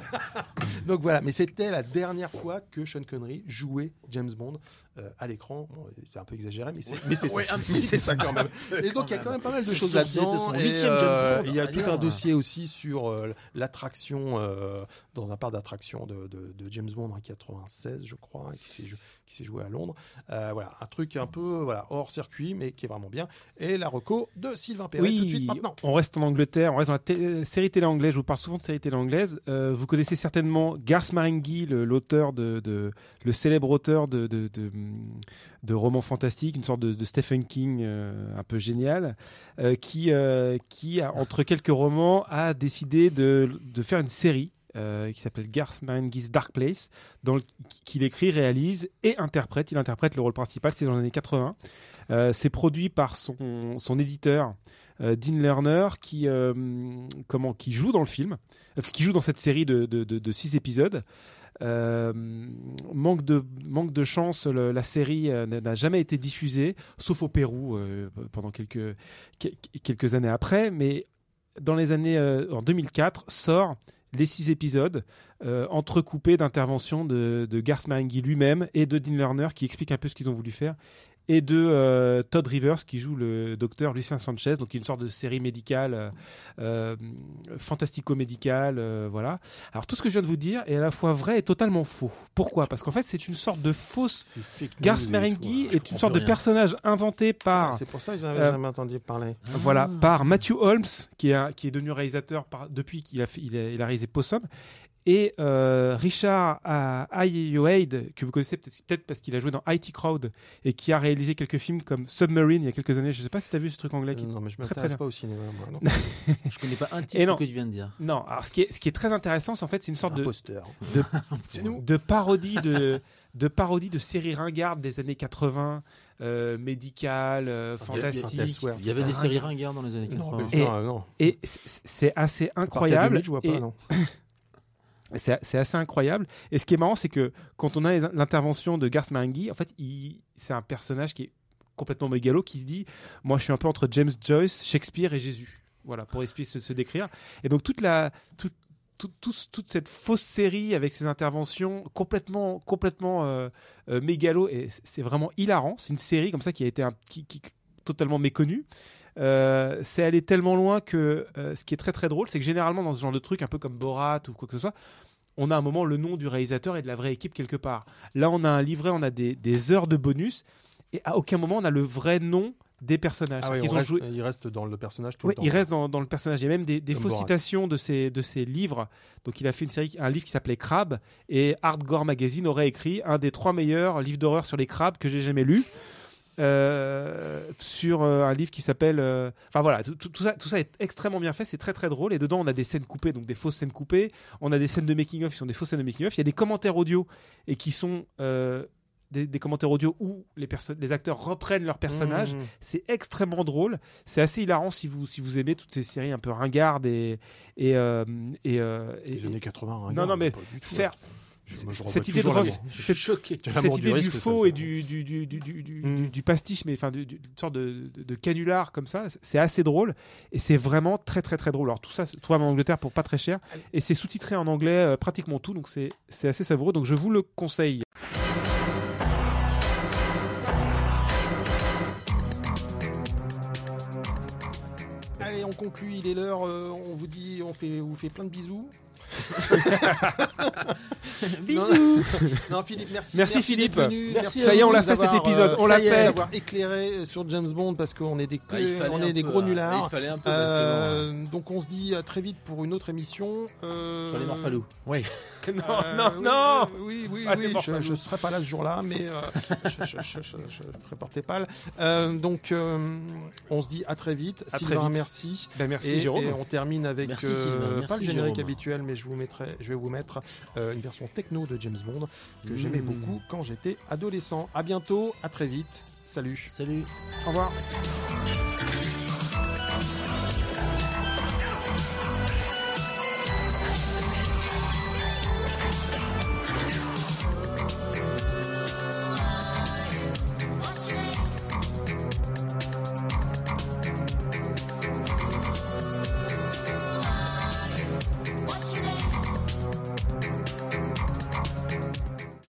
Donc voilà, mais c'était la dernière fois que Sean Connery jouait James Bond euh, à l'écran. Bon, c'est un peu exagéré, mais c'est mais c'est Ouais, ça. un petit Mais c'est ça quand même. Et donc il y a quand même pas mal de choses là-dedans. euh, Bond. Il y a tout un dossier aussi sur euh, l'attraction euh, dans un parc d'attraction de, de- de James Bond en 96, je crois, qui s'est jou- qui s'est joué à Londres. Euh, voilà, un truc un peu voilà hors circuit, mais qui est vraiment bien. Et la reco de Sylvain Perret tout de suite maintenant. on reste en Angleterre, on reste dans la série télé anglaise. Je vous parle souvent de série télé anglaise. Euh, vous connaissez certainement Garth Marenghi, l'auteur de, le célèbre auteur de, de, de, romans fantastiques, une sorte de, Stephen King euh, un peu génial, euh, qui, euh, qui entre quelques romans, a décidé de, faire une série. qui s'appelle Garth Marenghi's Dark Place, qu'il écrit, réalise et interprète. Il interprète le rôle principal, c'est dans les années 80. Euh, c'est produit par son, son éditeur, Dean Lerner, qui, euh, comment, qui joue dans le film, euh, qui joue dans cette série de, de, six épisodes. Euh, manque, de, manque de chance, la série euh, n'a jamais été diffusée, sauf au Pérou euh, pendant quelques, que- quelques années après. Mais dans les années euh, en 2004 sort les six épisodes euh, entrecoupés d'interventions de, de Garth Marenghi lui-même et de Dean Lerner qui explique un peu ce qu'ils ont voulu faire et de euh, Todd Rivers qui joue le docteur Lucien Sanchez, donc une sorte de série médicale, euh, euh, fantastico-médicale, euh, voilà. Alors tout ce que je viens de vous dire est à la fois vrai et totalement faux. Pourquoi? Parce qu'en fait c'est une sorte de fausse... Garth Marenghi est une sorte de personnage inventé par... Ah, C'est pour ça que j'avais jamais entendu parler. Voilà, par Matthew Holmes, qui est, un- qui est devenu réalisateur par- depuis qu'il a, fait- il a, il a réalisé Possum, et euh, Richard euh, Ayoade, que vous connaissez peut-être parce qu'il a joué dans IT Crowd et qui a réalisé quelques films comme Submarine il y a quelques années. Je ne sais pas si tu as vu ce truc anglais. qui- Non, mais je très m'intéresse pas au cinéma, moi. Non. Je connais pas un Et titre non. que tu viens de dire. Non, alors ce qui est, ce qui est très intéressant, c'est en fait c'est une sorte de, de, C'est nous. de parodie de, de parodie de séries ringardes des années 80, euh, médicales, euh. Fantastique. Il y avait des séries ringards dans les années Non, 80. mais Et- non, non. Et c'est- assez incroyable. Je vois pas, et- non. C'est assez incroyable. Et ce qui est marrant, c'est que quand on a l'intervention de Garth Marenghi, en fait, c'est un personnage qui est complètement mégalo qui se dit Moi, je suis un peu entre James Joyce, Shakespeare et Jésus. Voilà, pour de se, se décrire. Et donc, toute, la, toute, toute, cette fausse série avec ses interventions complètement, complètement euh, euh, mégalo, et c'est vraiment hilarant. C'est une série comme ça qui a été un, totalement méconnue. Euh, c'est allé tellement loin que euh, ce qui est très très drôle, c'est que généralement dans ce genre de truc, un peu comme Borat ou quoi que ce soit, on a un moment le nom du réalisateur et de la vraie équipe quelque part. Là, on a un livret, on a des, des heures de bonus, et à aucun moment on a le vrai nom des personnages. Ah Ils on ont reste- joué- Il reste dans le personnage tout Oui, le temps. dans, dans le personnage. Il y a même des, des fausses citations de ses, de ses livres. Donc, il a fait une série, un livre qui s'appelait Crab. Et Hardcore Magazine aurait écrit un des trois meilleurs livres d'horreur sur les crabes que j'ai jamais lu. Euh, sur euh, un livre qui s'appelle. euh, Enfin voilà, tout, tout- tout ça, tout ça est extrêmement bien fait. C'est très très drôle. Et dedans, on a des scènes coupées, donc des fausses scènes coupées. On a des scènes de making of qui sont des fausses scènes de making of. Il y a des commentaires audio et qui sont euh, des, des commentaires audio où les, les acteurs reprennent leurs personnages. Mmh. C'est extrêmement drôle. C'est assez hilarant si vous, si vous aimez toutes ces séries un peu ringardes et. et, euh, et, euh, et- Les années 80. Non, regarde, non, mais pas du tout. faire cette idée de cette- choqué. Cette idée du risque, faux ça, et du, du, du, du, du, du- Mm. du pastiche, mais enfin du- du- une sorte de, de, canular comme ça, c'est assez drôle et c'est vraiment très très très drôle. Alors tout ça, se trouve en Angleterre pour pas très cher et c'est sous-titré en anglais euh, pratiquement tout, donc c'est c'est assez savoureux. Donc je vous le conseille. Allez, on conclut, il est l'heure. euh, on vous dit, on fait, on vous fait plein de bisous. Bisous. Non, Philippe, merci. Merci, Philippe. d'être venu. Merci Ça y est, on l'a fait cet avoir, épisode, euh, on l'a ça y est, fait. d'avoir éclairé sur James Bond parce qu'on est des, Ah, il fallait on est des peu, gros hein. nullards. Il fallait un peu parce que Euh, donc on se dit à très vite pour une autre émission. euh, Sur les Morphalous. Oui. non, euh, non, oui, non. euh, Oui, oui, Allez, oui. Je, je serai pas là ce jour-là, mais euh, je, je, je, ferai porter pâle. Euh, donc euh, on se dit à très vite. À très Sylvain, vite. merci. Ben, merci et, Jérôme. et on termine avec Merci, euh, pas Merci, le générique habituel, mais je je, vous mettrai, je vais vous mettre euh, une version techno de James Bond que j'aimais mmh. beaucoup quand j'étais adolescent. À bientôt, à très vite. Salut. Salut. Au revoir.